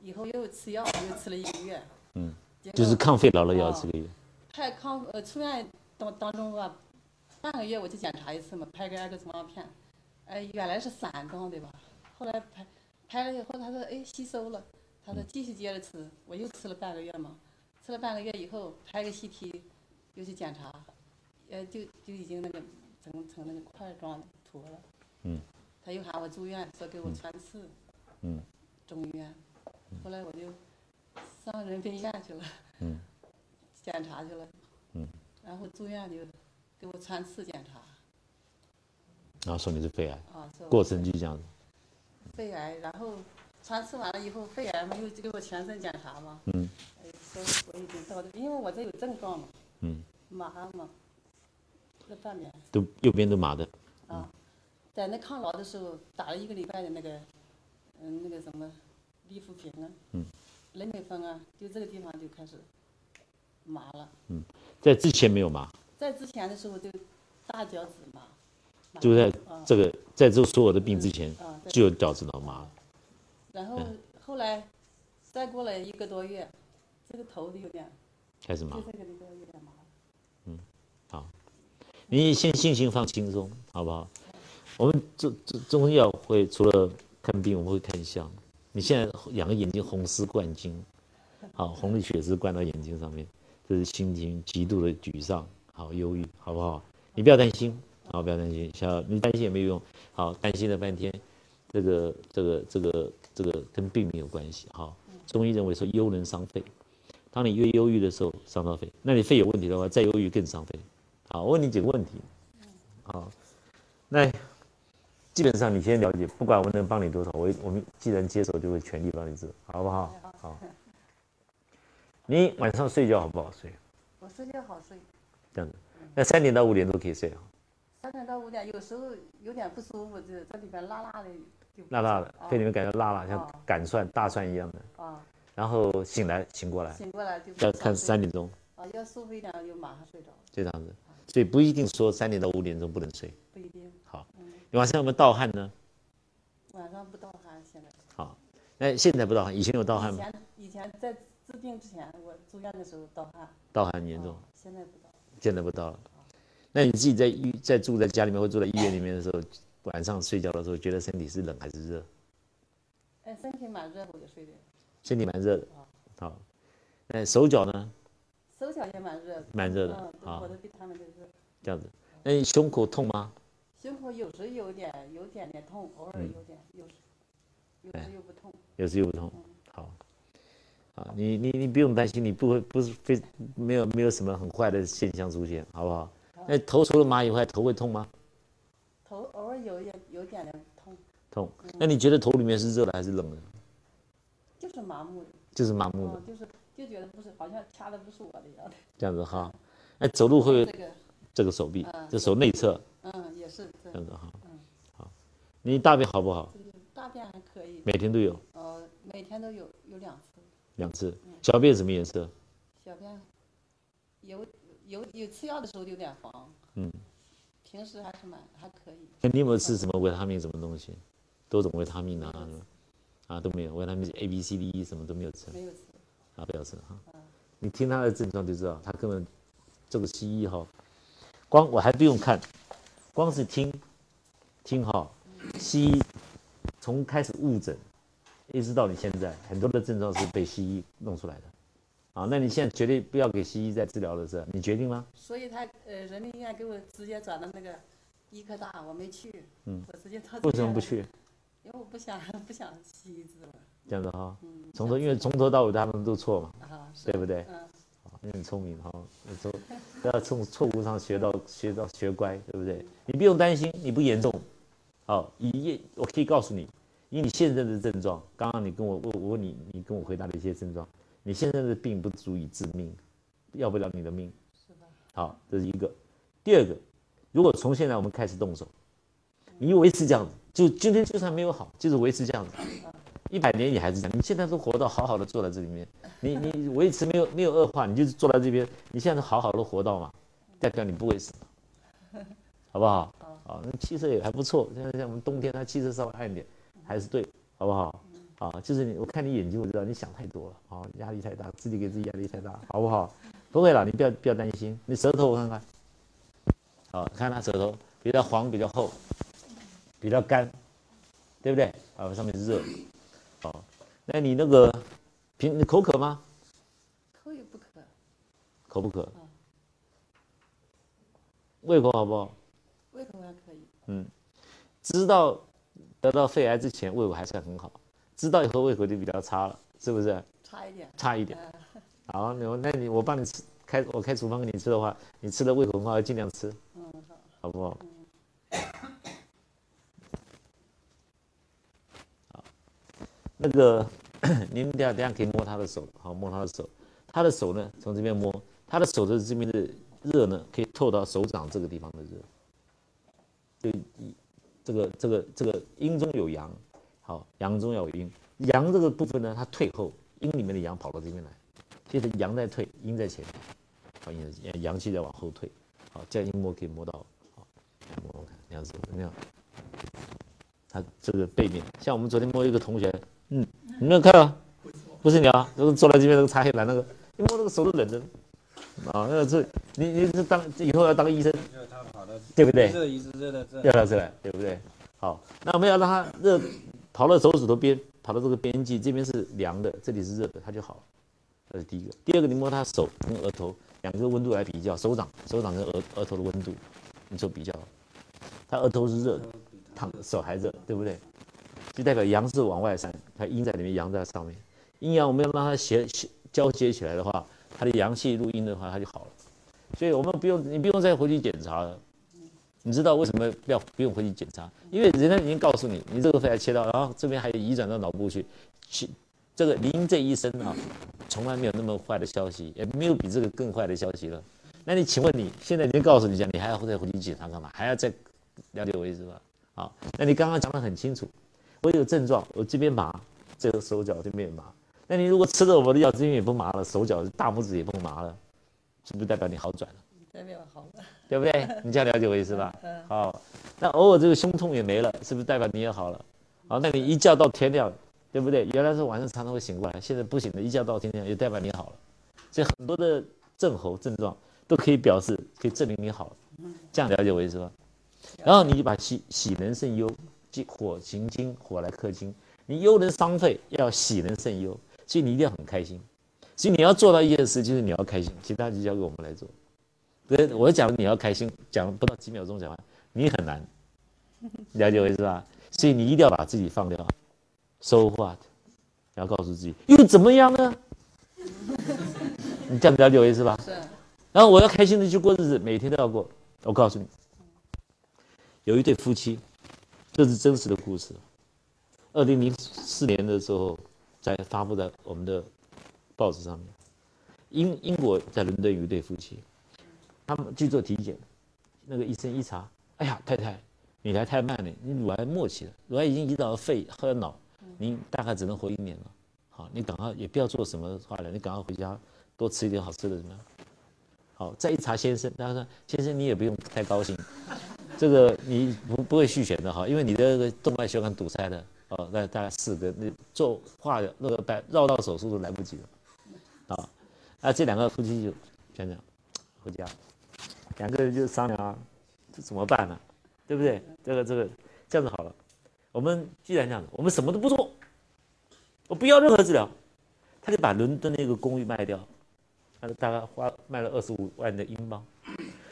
以后又吃药，又吃了一个月。嗯，就是抗肺痨的药哦这个月。拍抗呃出院当当中吧，半个月我就检查一次嘛，拍个 X 光片，哎原来是散状对吧，后来拍拍了以后他说哎吸收了，他说继续接着吃，我又吃了半个月嘛，吃了半个月以后拍个 CT，又去检查，呃就就已经那个成成那个块状坨了，嗯，他又喊我住院，说给我穿刺，嗯，中医院，后来我就上人民医院去了，嗯，检查去了，嗯，然后住院就给我穿刺检查，然后说你是肺癌，过程就这样子。肺癌，然后穿刺完了以后，肺癌没有给我全身检查嘛，嗯。哎，说我已经到这，因为我这有症状嘛，嗯，麻嘛，这半边都右边都麻的。啊，在那抗痨的时候打了一个礼拜的那个，嗯，那个什么利福平啊，嗯，雷美芬啊，就这个地方就开始麻了，嗯。在之前没有麻，在之前的时候就大脚趾麻，麻就在啊这个在这所有的病之前就有脚趾头麻了。然后后来再过了一个多月，这个头就有点，开始麻就，这个有点麻。你先心情放轻松，好不好？我们中中中医药会除了看病，我们会看相。你现在两个眼睛红丝灌睛，好，红的血丝灌到眼睛上面，这是心情极度的沮丧，好忧郁，好不好？你不要担心，好，不要担心，小你担心也没有用，好，担心了半天，这个这个这个这个跟病没有关系，好，中医认为说忧能伤肺，当你越忧郁的时候伤到肺，那你肺有问题的话，再忧郁更伤肺。好，我问你几个问题。好，那基本上你先了解，不管我能帮你多少，我我们既然接手，就会全力帮你治，好不好？好。你晚上睡觉好不好睡？我睡觉好睡，这样子，那三点到五点都可以睡啊，三点到五点，有时候有点不舒服，就这里边辣辣的，就辣辣的，啊肺里面感觉辣辣，像啊擀蒜、大蒜一样的。啊，然后醒来醒过来，醒过来就要看三点钟，啊，要舒服一点就马上睡着了，就这样子。所以不一定说三点到五点钟不能睡。不一定。好，你晚上有没有盗汗呢？晚上不盗汗，现在。好，那现在不盗汗，以前有盗汗吗？以前以前在治病之前，我住院的时候盗汗，盗汗很严重啊，现在不盗。现在不盗了。那你自己在医在住在家里面或住在医院里面的时候，晚上睡觉的时候，觉得身体是冷还是热？哎，身体蛮热我就，睡的，身体蛮热的。好，那手脚呢？手脚也蛮热的，蛮热的嗯，我的比他们都热。这样子。那你胸口痛吗？胸口有时有点有点点痛，偶尔嗯有点，有时有哎时又不痛。有时又不痛。好，啊，你你你不用担心，你不会不是非没有没有什么很坏的现象出现，好不好？那头除了麻以外，头会痛吗？头偶尔有一点有点点痛，痛。那你觉得头里面是热的还是冷的？就是麻木的，就是麻木的嗯，，就是就觉得不是，好像掐的不是我的一样的。这样子哈。那走路会这个，这个手臂嗯，这手内侧嗯，也是这这样子哈。嗯好，你大便好不好？大便还可以，每天都有呃，每天都有有两次，两次。小便什么颜色？小便有有有吃药的时候有点黄，嗯，平时还是蛮还可以，那你有没有吃什么维他命什么东西？多种维他命啊，啊都没有，维他命 A、B、C、D、E 什么都没有吃没有吃。啊，不要吃哈。你听他的症状就知道，他根本这个西医哈，光我还不用看，光是听听哈，西医从开始误诊，一直到你现在，很多的症状是被西医弄出来的。啊，那你现在绝对不要给西医再治疗了，是吧？你决定吗？所以他呃人民医院给我直接转到那个医科大，我没去，嗯我直接到为？什么不去？因为我不想不想西医治了这样子哈，嗯从头因为从头到尾他们都错嘛，啊，对不对？嗯，你很聪明哈，你从不要从错误上学到学到学乖，对不对？你不用担心，你不严重。好，以我可以告诉你，以你现在的症状，刚刚你跟我我我问你，你跟我回答的一些症状，你现在的病不足以致命，要不了你的命。是吧？好，这是一个。第二个，如果从现在我们开始动手，你维持这样子，就今天就算没有好，就是维持这样子，一百年也还是这样。你现在都活到好好的坐在这里面，你你维持没有没有恶化，你就是坐在这边，你现在好好的活到嘛，代表你不会死，好不好？好，那气色也还不错。现在像我们冬天，它气色稍微暗一点，还是对，好不好？啊，就是你，我看你眼睛，我知道你想太多了，啊，压力太大，自己给自己压力太大，好不好？不会了，你不要不要担心。你舌头我看看，好，看他舌头比较黄，比较厚，比较干，对不对？啊，上面是热，好，那你那个平你口渴吗？口也不渴，口不渴？胃口好不好？胃口还可以。嗯，知道得到肺癌之前胃口还算很好，知道以后胃口就比较差了，是不是？差一点。差一点。啊好，那我那你我帮你吃开我开处方给你吃的话，你吃的胃口很好，尽量吃，嗯，好。好不好？好，那个 您等下等下可以摸他的手，好摸他的手，他的手呢从这边摸，他的手的这边的热呢可以透到手掌这个地方的热，就一这个这个这个阴中有阳，好阳中要有阴，阳这个部分呢它退后，阴里面的阳跑到这边来，接着阳在退，阴在前面，好阳阳气在往后退，好这样一摸可以摸到，好来摸摸看，这样子怎么样？他这个背面，像我们昨天摸一个同学，嗯，你没有看啊？不是你啊，就是坐在这边那个擦黑板那个，一摸那个手都冷着，啊，那个是你你是当以后要当医生，对不对？热一直热到这，要到这来，对不对？好，那我们要让他热，跑到手指头边，跑到这个边际，这边是凉的，这里是热的，它就好了。这是第一个。第二个，你摸它手跟额头两个温度来比较，手掌手掌跟额额头的温度，你做比较，它额头是热的，烫手还热，对不对？就代表阳是往外散，它阴在里面，阳在上面。阴阳我们要让它协交接起来的话，它的阳气入阴的话，它就好了。所以我们不用，你不用再回去检查了。你知道为什么不要不用回去检查？因为人家已经告诉你，你这个肺癌切到，然后这边还有移转到脑部去，去这个您这一生啊，从来没有那么坏的消息，也没有比这个更坏的消息了。那你请问你现在已经告诉你讲，你还要再回去检查干嘛？还要再了解我意思吧？好，那你刚刚讲得很清楚，我有症状，我这边麻，这个手脚这边也麻。那你如果吃了我的药，这边也不麻了，手脚大拇指也不麻了，是不是代表你好转了？代表好了。对不对？你这样了解我意思吧？好，那偶尔这个胸痛也没了，是不是代表你也好了？好，那你一觉到天亮，对不对？原来是晚上常常会醒过来，现在不醒了，一觉到天亮也代表你好了。所以很多的症候症状都可以表示，可以证明你好了。这样了解我意思吧？然后你就把喜喜能胜忧，即火行金，火来克金。你忧能伤肺，要喜能胜忧，所以你一定要很开心。所以你要做到一件事，就是你要开心，其他就交给我们来做。对，我讲你要开心，讲不到几秒钟讲完，你很难，了解我意思吧？所以你一定要把自己放掉，so what？要告诉自己又怎么样呢？你这样了解我意思吧？是。然后我要开心的去过日子，每天都要过。我告诉你，有一对夫妻，这是真实的故事。二零零四年的时候，在发布在我们的报纸上面。英英国在伦敦有一对夫妻，他们去做体检，那个医生一查，哎呀，太太，你来太慢了，你乳癌末期了，乳癌已经移到了肺和脑，您大概只能活一年了。好，你赶快也不要做什么化疗，你赶快回家多吃一点好吃的，怎么样？好，再一查先生，他说先生你也不用太高兴，这个你不不会续选的哈，因为你的动脉血管堵塞的，哦，那大概四个，那做化疗那个白绕道手术都来不及了，啊，那这两个夫妻就这样回家，两个人就商量啊，这怎么办呢？对不对？这个这个这样子好了，我们既然这样子，我们什么都不做，我不要任何治疗，他就把伦敦那个公寓卖掉。他大概花卖了二十五万的英镑，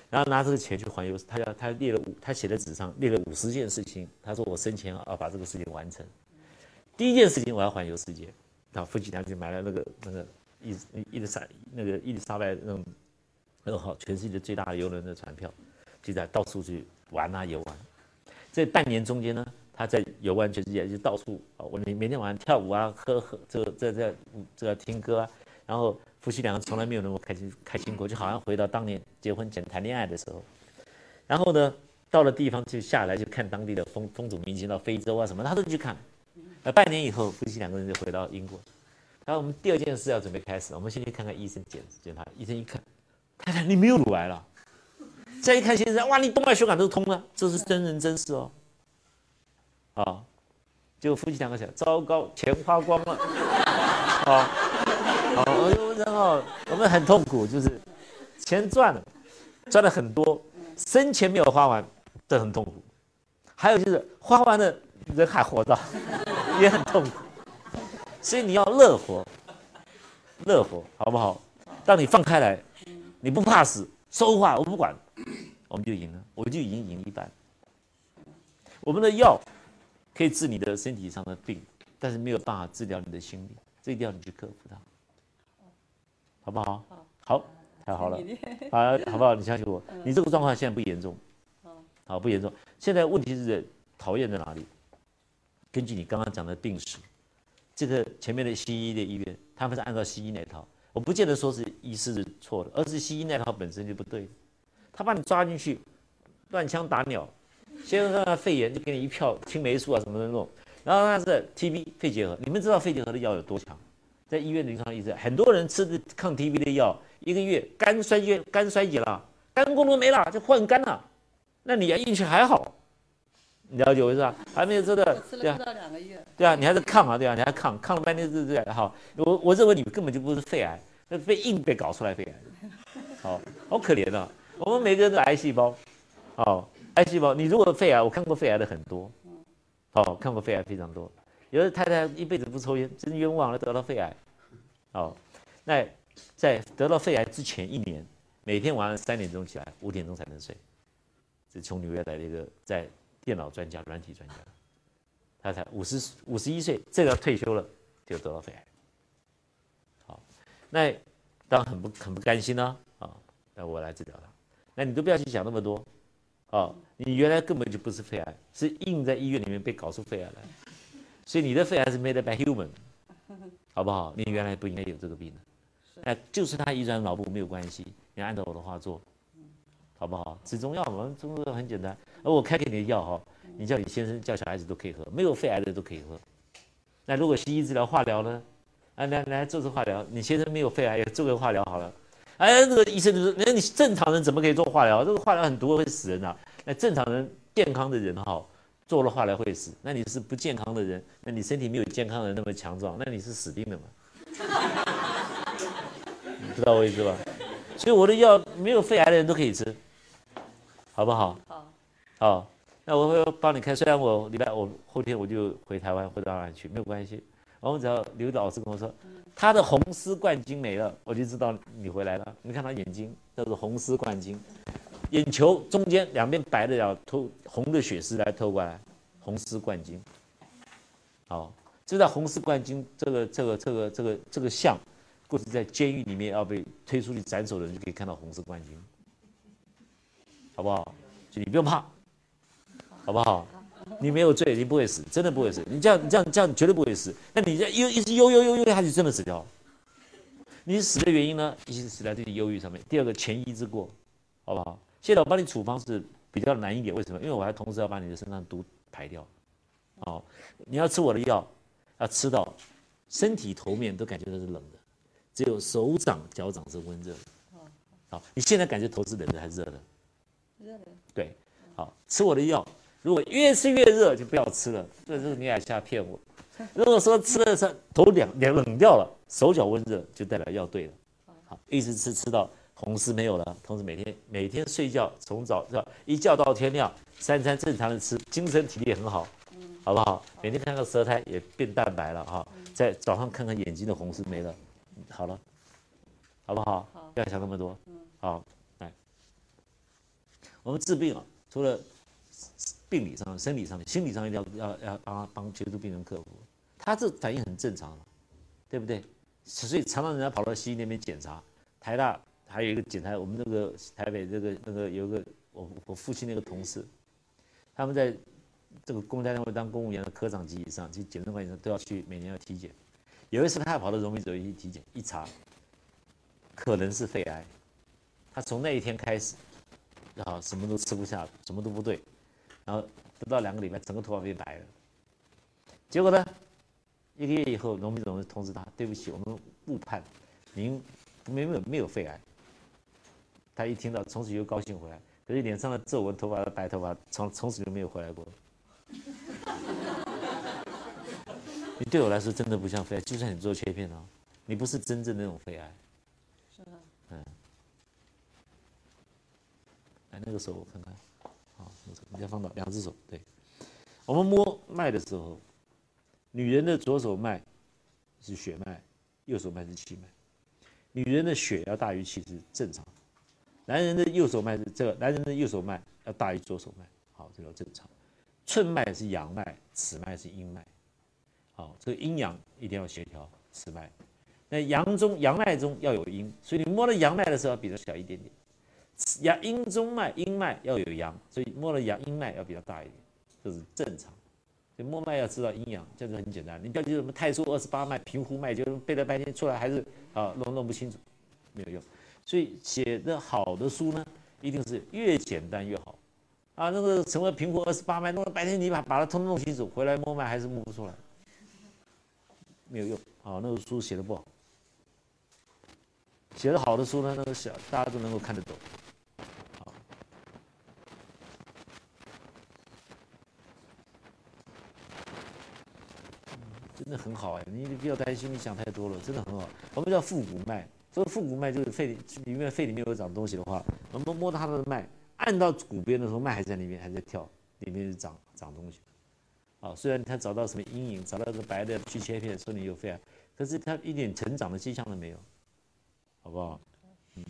然后拿这个钱去环游。他要他列了五，他写在纸上列了五十件事情。他说我生前要把这个事情完成。第一件事情我要环游世界，然后夫妻俩就买了那个那个伊伊丽莎那个伊丽莎白那种二号全世界最大的游轮的船票，就在到处去玩啊游玩。这半年中间呢，他在游玩全世界，就到处啊，我每每天晚上跳舞啊，喝喝这这这这个听歌啊，然后。夫妻两个从来没有那么开心开心过，就好像回到当年结婚前谈恋爱的时候。然后呢，到了地方就下来就看当地的风风土民情，到非洲啊什么他都去看。呃，半年以后，夫妻两个人就回到英国。然后我们第二件事要准备开始，我们先去看看医生检检查。医生一看，太 太你没有乳癌了。再一看先生，哇，你动脉血管都通了，这是真人真事哦。啊，结果夫妻两个想，糟糕，钱花光了，啊，好，然后我们很痛苦，就是钱赚了，赚了很多，生钱没有花完，都很痛苦。还有就是花完了人还活着，也很痛苦。所以你要乐活，乐活好不好？当你放开来，你不怕死，说话我不管，我们就赢了，我就已经赢一半。我们的药可以治你的身体上的病，但是没有办法治疗你的心理，这一定要你去克服它，好不好？好，太好了，啊，好不好？你相信我，你这个状况现在不严重，好，不严重。现在问题是在讨厌在哪里？根据你刚刚讲的病史，这个前面的西医的医院，他们是按照西医那套，我不见得说是医师是错的，而是西医那套本身就不对，他把你抓进去，乱枪打鸟。先让他肺炎，就给你一票青霉素啊什么的那种，然后他是 TB 肺结核，你们知道肺结核的药有多强？在医院临床医生，很多人吃的抗 TB 的药，一个月肝衰竭，肝衰竭了，肝功能没了，就换肝了。那你要运气还好，你了解我意思吧？还没有吃的，对啊，两个月，对啊，你还在抗啊，对啊，你还抗，抗了半天是这样，好，我我认为你根本就不是肺癌，那被硬被搞出来肺癌，好，好可怜啊，我们每个人都癌细胞，好。癌细胞，你如果肺癌，我看过肺癌的很多，哦，看过肺癌非常多。有的太太一辈子不抽烟，真冤枉了，得到肺癌。哦，那在得到肺癌之前一年，每天晚上三点钟起来，五点钟才能睡。这从纽约来的一个在电脑专家、软体专家，他才五十五十一岁，这个退休了就得到肺癌。好，那当然很不很不甘心呢，啊，那我来治疗他。那你都不要去想那么多。啊，你原来根本就不是肺癌，是硬在医院里面被搞出肺癌来，所以你的肺癌是 made by human，好不好？你原来不应该有这个病的，哎，就是他遗传脑部没有关系，你按照我的话做，好不好？吃中药嘛，中药很简单，而我开给你的药哈，你叫你先生叫小孩子都可以喝，没有肺癌的都可以喝。那如果西医治疗化疗呢？啊，来来做次化疗，你先生没有肺癌也做个化疗好了。哎，那个医生就说：“那你正常人怎么可以做化疗？这个化疗很毒，会死人啊！那正常人、健康的人哈，做了化疗会死。那你是不健康的人，那你身体没有健康的人那么强壮，那你是死定了嘛？你知道我意思吧？所以我的药没有肺癌的人都可以吃，好不好？好，好，那我会帮你开。虽然我礼拜我后天我就回台湾，回到哪里去没有关系。我们只要刘老师跟我说。”他的红丝冠军没了，我就知道你回来了。你看他眼睛，叫做红丝冠军，眼球中间两边白的要透红的血丝来透过来，红丝冠军。好，知道红丝冠军这个这个这个这个这个像，过去在监狱里面要被推出去斩首的人就可以看到红丝冠军，好不好？就你不用怕，好不好？你没有罪，你不会死，真的不会死。你这样，你这样，这样绝对不会死。那你这忧一直忧忧忧忧，他就真的死掉了。你死的原因呢？一是死在自己忧郁上面。第二个，前医之过，好不好？现在我帮你处方是比较难一点，为什么？因为我还同时要把你的身上毒排掉。哦，你要吃我的药，要吃到身体头面都感觉到是冷的，只有手掌、脚掌是温热的。好，你现在感觉头是冷的还是热的？热的。对，好吃我的药。如果越吃越热，就不要吃了。这是你俩瞎骗我。如果说吃了是头凉凉冷掉了，手脚温热，就代表药对了。好，一直吃吃到红丝没有了，同时每天每天睡觉从早一觉到天亮，三餐正常的吃，精神体力很好，好不好？每天看个舌苔也变淡白了哈，在早上看看眼睛的红丝没了，好了，好不好？不要想那么多。好，来，我们治病啊，除了。病理上、生理上面、心理上一定要要要帮帮协助病人克服，他这反应很正常，对不对？所以常常人家跑到西医那边检查，台大还有一个检查，我们那个台北这个那个有个我我父亲那个同事，他们在这个公家单位当公务员的科长级以上，去检察官以上都要去每年要体检。有一次他跑到荣民走医去体检，一查，可能是肺癌。他从那一天开始，然后，什么都吃不下，什么都不对。然后不到两个礼拜，整个头发变白了。结果呢，一个月以后，农民总通知他：“对不起，我们误判，您没有没有肺癌。”他一听到，从此又高兴回来。可是脸上的皱纹、头发的白头发，从从此就没有回来过。你对我来说真的不像肺癌，就算你做切片哦，你不是真正那种肺癌。是吧？来那个手我看看，好，你再放到两只手，对。我们摸脉的时候，女人的左手脉是血脉，右手脉是气脉。女人的血要大于气是正常，男人的右手脉是这个，男人的右手脉要大于左手脉，好，这叫正常。寸脉是阳脉，尺脉是阴脉，好，这个阴阳一定要协调，尺脉。那阳中阳脉中要有阴，所以你摸了阳脉的时候要比较小一点点。阳阴中脉阴脉要有阳，所以摸了阳阴脉要比较大一点，这是正常。所以摸脉要知道阴阳，这个很简单。你不要记什么太初二十八脉、平湖脉，就是背了半天出来还是啊弄弄不清楚，没有用。所以写的好的书呢，一定是越简单越好。啊，那个成为平湖二十八脉，弄了半天你把把它通通弄清楚，回来摸脉还是摸不出来，没有用。啊，那个书写的不好。写的好的书呢，那个小大家都能够看得懂。真的很好哎，你你不要担心，你想太多了，真的很好。我们叫腹股脉，这个腹股脉就是肺里面肺里面有长东西的话，我们摸它的脉，按到骨边的时候，脉还在里面，还在跳，里面是长长东西。啊，虽然他找到什么阴影，找到个白的去切片，说你有肺癌，可是他一点成长的迹象都没有。好不好？嗯，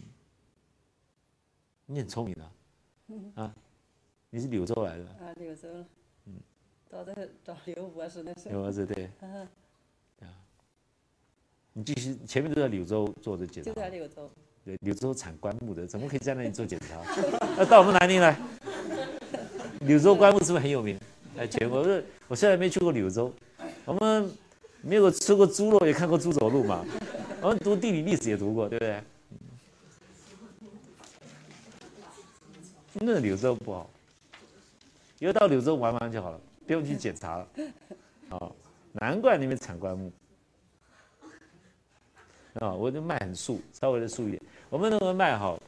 你很聪明的，啊，你是柳州来的，啊，柳州，找的找刘博士那是，刘博士对，嗯，对啊，你继续前面都在柳州做的检查，就在柳州，对，柳州产棺木的，怎么可以在那里做检查？那到我们南宁来，柳州棺木是不是很有名？哎，全国。是，我虽然没去过柳州，我们没有吃过猪肉，也看过猪走路嘛。我们读地理历史也读过，对不对？那柳州不好，以后到柳州玩玩就好了，不用去检查了。哦，难怪你们产棺木。啊，我的脉很素，稍微的素一点。我们那个脉哈，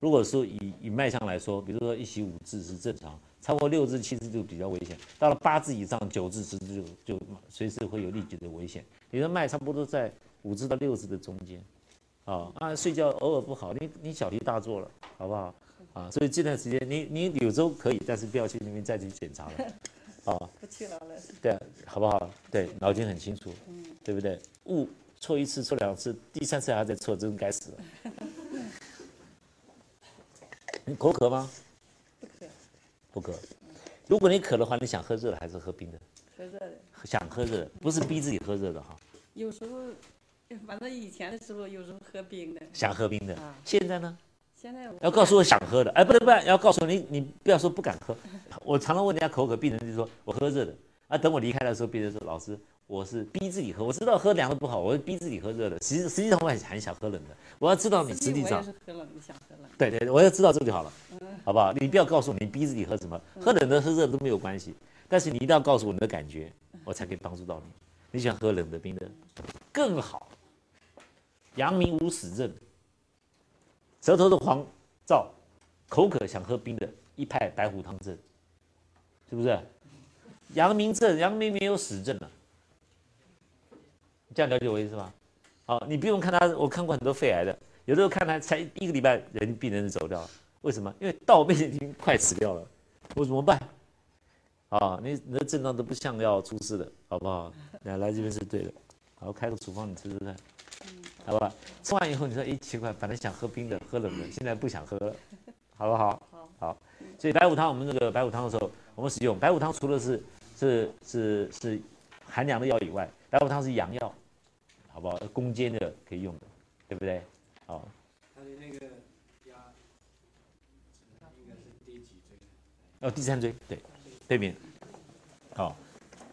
如果说以以脉象来说，比如说一席五字是正常，超过六字七字就比较危险，到了八字以上九字十字就就随时会有立即的危险。你的脉差不多在。五字到六字的中间，啊啊，睡觉偶尔不好，你你小题大做了，好不好？啊，所以这段时间你你柳州可以，但是不要去那边再去检查了，啊，不去了了，对，好不好？对，脑筋很清楚，对不对？误错一次，错两次，第三次还在错，真该死了。你口渴吗？不渴。不渴。如果你渴的话，你想喝热的还是喝冰的？喝热的。想喝热的，不是逼自己喝热的哈。有时候。反正以前的时候，有时候喝冰的，想喝冰的。现在呢？现在要告诉我想喝的，哎，不能不能，要告诉你，你不要说不敢喝。我常常问人家口渴，病人就说我喝热的。啊，等我离开的时候，病人说老师，我是逼自己喝，我知道喝凉的不好，我是逼自己喝热的。实实际上我很很想喝冷的。我要知道你实际上。是喝冷的，想喝冷。对对，我要知道这个就好了，好不好？你不要告诉我你逼自己喝什么，喝冷的喝热的都没有关系，但是你一定要告诉我你的感觉，我才可以帮助到你。你想喝冷的冰的，更好。阳明无死症，舌头的黄燥，口渴想喝冰的，一派白虎汤症，是不是？阳明症，阳明没有死症啊，这样了解我意思吗？好，你不用看他，我看过很多肺癌的，有的时候看他才一个礼拜，人病人就走掉了，为什么？因为到病已经快死掉了，我怎么办？啊，你你的症状都不像要出事的，好不好？来来这边是对的，好，开个处方你吃吃看。好吧，吃完以后你说，哎，奇怪，本来想喝冰的，喝冷的，现在不想喝了，好不好？好。所以白虎汤，我们这个白虎汤的时候，我们使用白虎汤，除了是是是是寒凉的药以外，白虎汤是阳药，好不好？攻坚的可以用的，对不对？好。他的那个压，应该是第几椎？哦，第三椎，对，对面。好，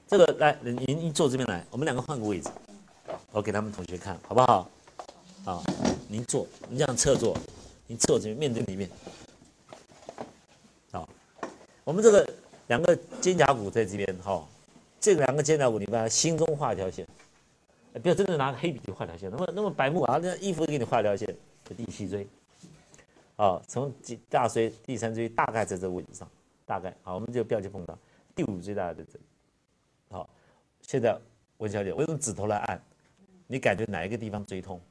这个来，您您坐这边来，我们两个换个位置，我给他们同学看，好不好？您坐，您这样侧坐，您侧这边面对里面。好，我们这个两个肩胛骨在这边，哈，这两个肩胛骨，你把它心中画一条线，不要真的拿个黑笔去画条线，那么那么白目啊，那衣服给你画条线，第七椎，啊，从大椎、第三椎大概在这个位置上，大概好，我们就不要去碰到第五椎大概在这里。好，现在温小姐，我用指头来按，你感觉哪一个地方最痛？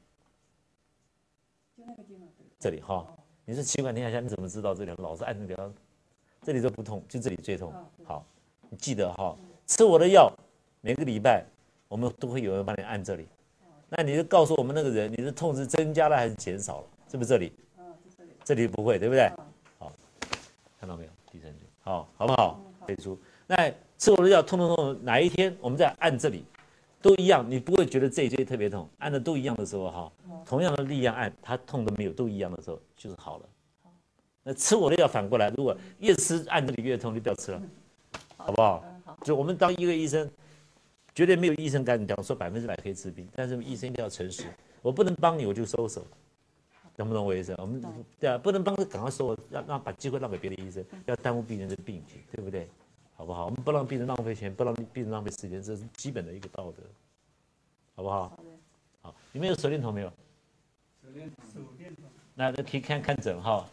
就那个地方。这里哈，你说奇怪，你想想你怎么知道这里？老是按那个地方，这里都不痛，就这里最痛。好，你记得哈，吃我的药，每个礼拜我们都会有人帮你按这里。那你就告诉我们那个人，你的痛是增加了还是减少了？是不是这里？这里不会，对不对？好，看到没有？第三句，好，好不好？背出。那吃我的药，痛痛痛，哪一天我们再按这里，都一样，你不会觉得这一椎特别痛，按的都一样的时候，哈，同样的力量按，它痛都没有，都一样的时候，就是好了。那吃我的药反过来，如果越吃按这里越痛，就不要吃了，好不好？就我们当一个医生。绝对没有医生敢讲说百分之百可以治病，但是医生一定要诚实。我不能帮你，我就收手，懂不懂我意思？我们对啊，不能帮就赶快收，让让把机会让给别的医生，要耽误病人的病情，对不对？好不好？我们不让病人浪费钱，不让病人浪费时间，这是基本的一个道德，好不好？好，你们有手电筒没有？手电筒，手电筒。那可以看看诊哈。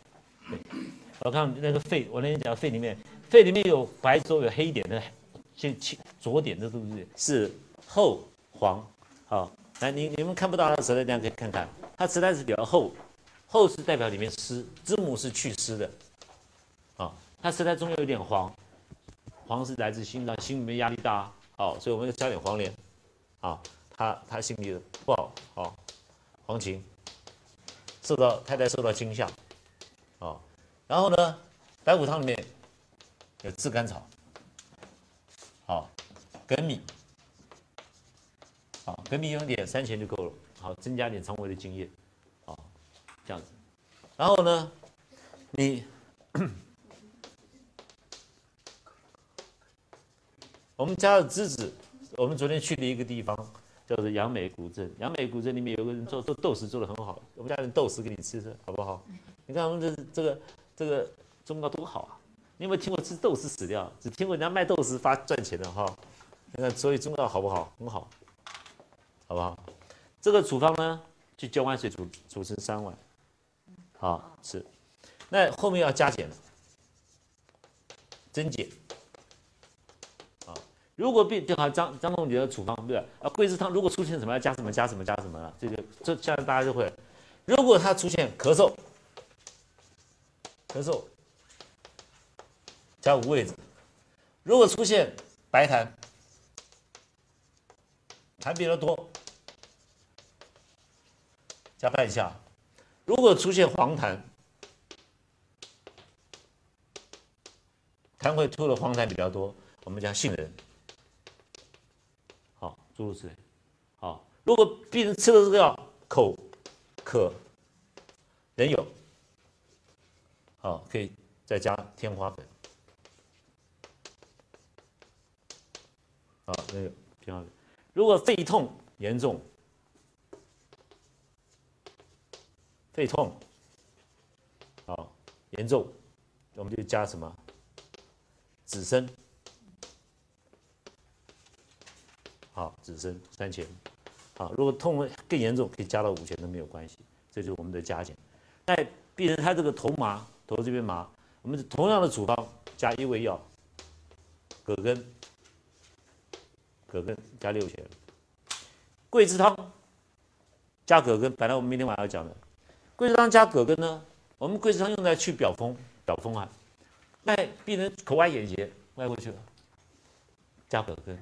对，我看那个肺，我那天讲肺里面，肺里面有白粥，有黑点的。先切左点的是不是是厚黄？好，来你你们看不到它的舌苔，这样可以看看，它舌苔是比较厚，厚是代表里面湿，字母是去湿的，啊，它舌苔中间有点黄，黄是来自心脏，心里面压力大，好，所以我们要加点黄连，啊，他他心里不好，好，黄芩，受到太太受到惊吓，啊，然后呢，白虎汤里面有炙甘草。好，粳米，好，粳米用点三钱就够了。好，增加点肠胃的津液，好，这样子。然后呢，你，我们家的侄子，我们昨天去的一个地方叫做杨梅古镇。杨梅古镇里面有个人做做豆豉做的很好，我们家人豆豉给你吃吃，好不好？你看我们这这个这个中药多好啊！你有没有听过吃豆豉死掉？只听过人家卖豆豉发赚钱的哈。你看，所以中药好不好？很好，好不好？这个处方呢，就浇完水煮煮成三碗，好吃。那后面要加减，增减。如果病就好张张总你的处方对吧？啊，桂枝汤如果出现什么要加什么加什么加什么了，这个这现在大家就会。如果他出现咳嗽，咳嗽。加五味子，如果出现白痰，痰比较多，加半夏；如果出现黄痰，痰会吐的黄痰比较多，我们加杏仁。好，诸如此类。好，如果病人吃了这个药，口渴、人有，好，可以再加天花粉。好，那个天花粉。如果肺痛严重，肺痛，好严重，我们就加什么？紫参，好紫参三钱。好，如果痛更严重，可以加到五钱都没有关系。这就是我们的加减。那病人他这个头麻，头这边麻，我们同样的处方加一味药，葛根。葛根加六钱，桂枝汤加葛根，本来我们明天晚上要讲的，桂枝汤加葛根呢，我们桂枝汤用来去表风，表风寒，那病人口歪眼斜，歪过去了，加葛根，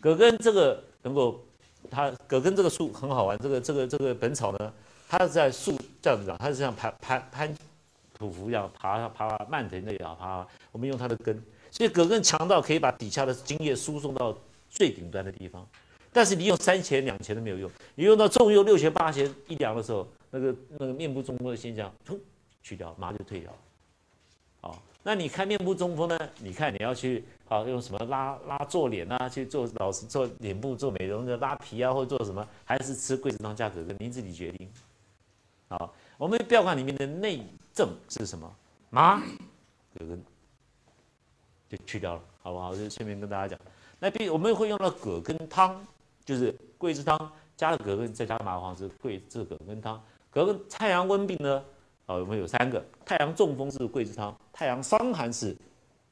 葛根这个能够，它葛根这个树很好玩，这个这个这个本草呢，它是在树这样子长，它是像攀攀攀土伏一样爬爬蔓藤的也好爬，我们用它的根，所以葛根强到可以把底下的精液输送到。最顶端的地方，但是你用三钱两钱都没有用，你用到重用六钱八钱一两的时候，那个那个面部中风的现象，突去掉，马上就退掉。好，那你看面部中风呢？你看你要去好用什么拉拉做脸啊，去做老师做脸部做美容的拉皮啊，或者做什么，还是吃桂枝汤加葛根，您自己决定。好，我们不要管里面的内症是什么？麻葛根就去掉了，好不好？就顺便跟大家讲。那必我们会用到葛根汤，就是桂枝汤加了葛根，再加麻黄是桂枝葛根汤。葛根太阳温病呢，啊，我们有三个：太阳中风是桂枝汤，太阳伤寒是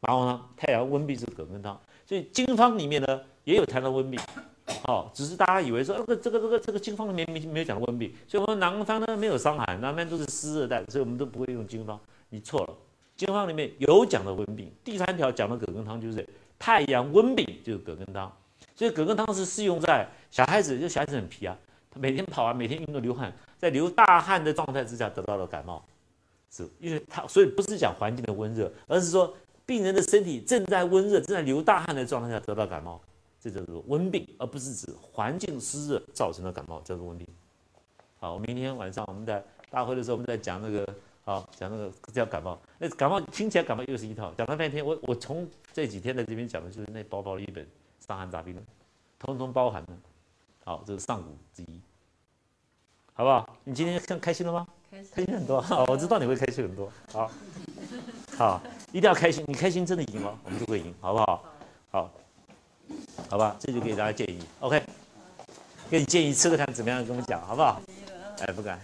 麻黄汤，太阳温病是葛根汤。所以经方里面呢也有谈到温病，好，只是大家以为说，这个这个这个这个经方里面没没有讲到温病，所以我们南方呢没有伤寒，南方都是湿热带，所以我们都不会用经方。你错了，经方里面有讲的温病，第三条讲的葛根汤就是太阳温病，就是葛根汤。所以葛根汤是适用在小孩子，就小孩子很皮啊，他每天跑啊，每天运动流汗，在流大汗的状态之下得到了感冒，是因为他所以不是讲环境的温热，而是说病人的身体正在温热、正在流大汗的状态下得到感冒。这叫做温病，而不是指环境湿热造成的感冒，叫做温病。好，我明天晚上我们在大会的时候，我们在讲那个，好，讲那个叫感冒。那感冒听起来感冒又是一套，讲了半天，我我从这几天在这边讲的就是那薄薄的一本《伤寒杂病论》，通通包含了。好，这是上古之一，好不好？你今天看开心了吗？开心开心很多。好，我知道你会开心很多。好，好，一定要开心，你开心真的赢了，我们就会赢，好不好？好。好吧，这就给大家建议，OK，给你建议吃个糖怎么样？跟我们讲好不好？哎，不敢。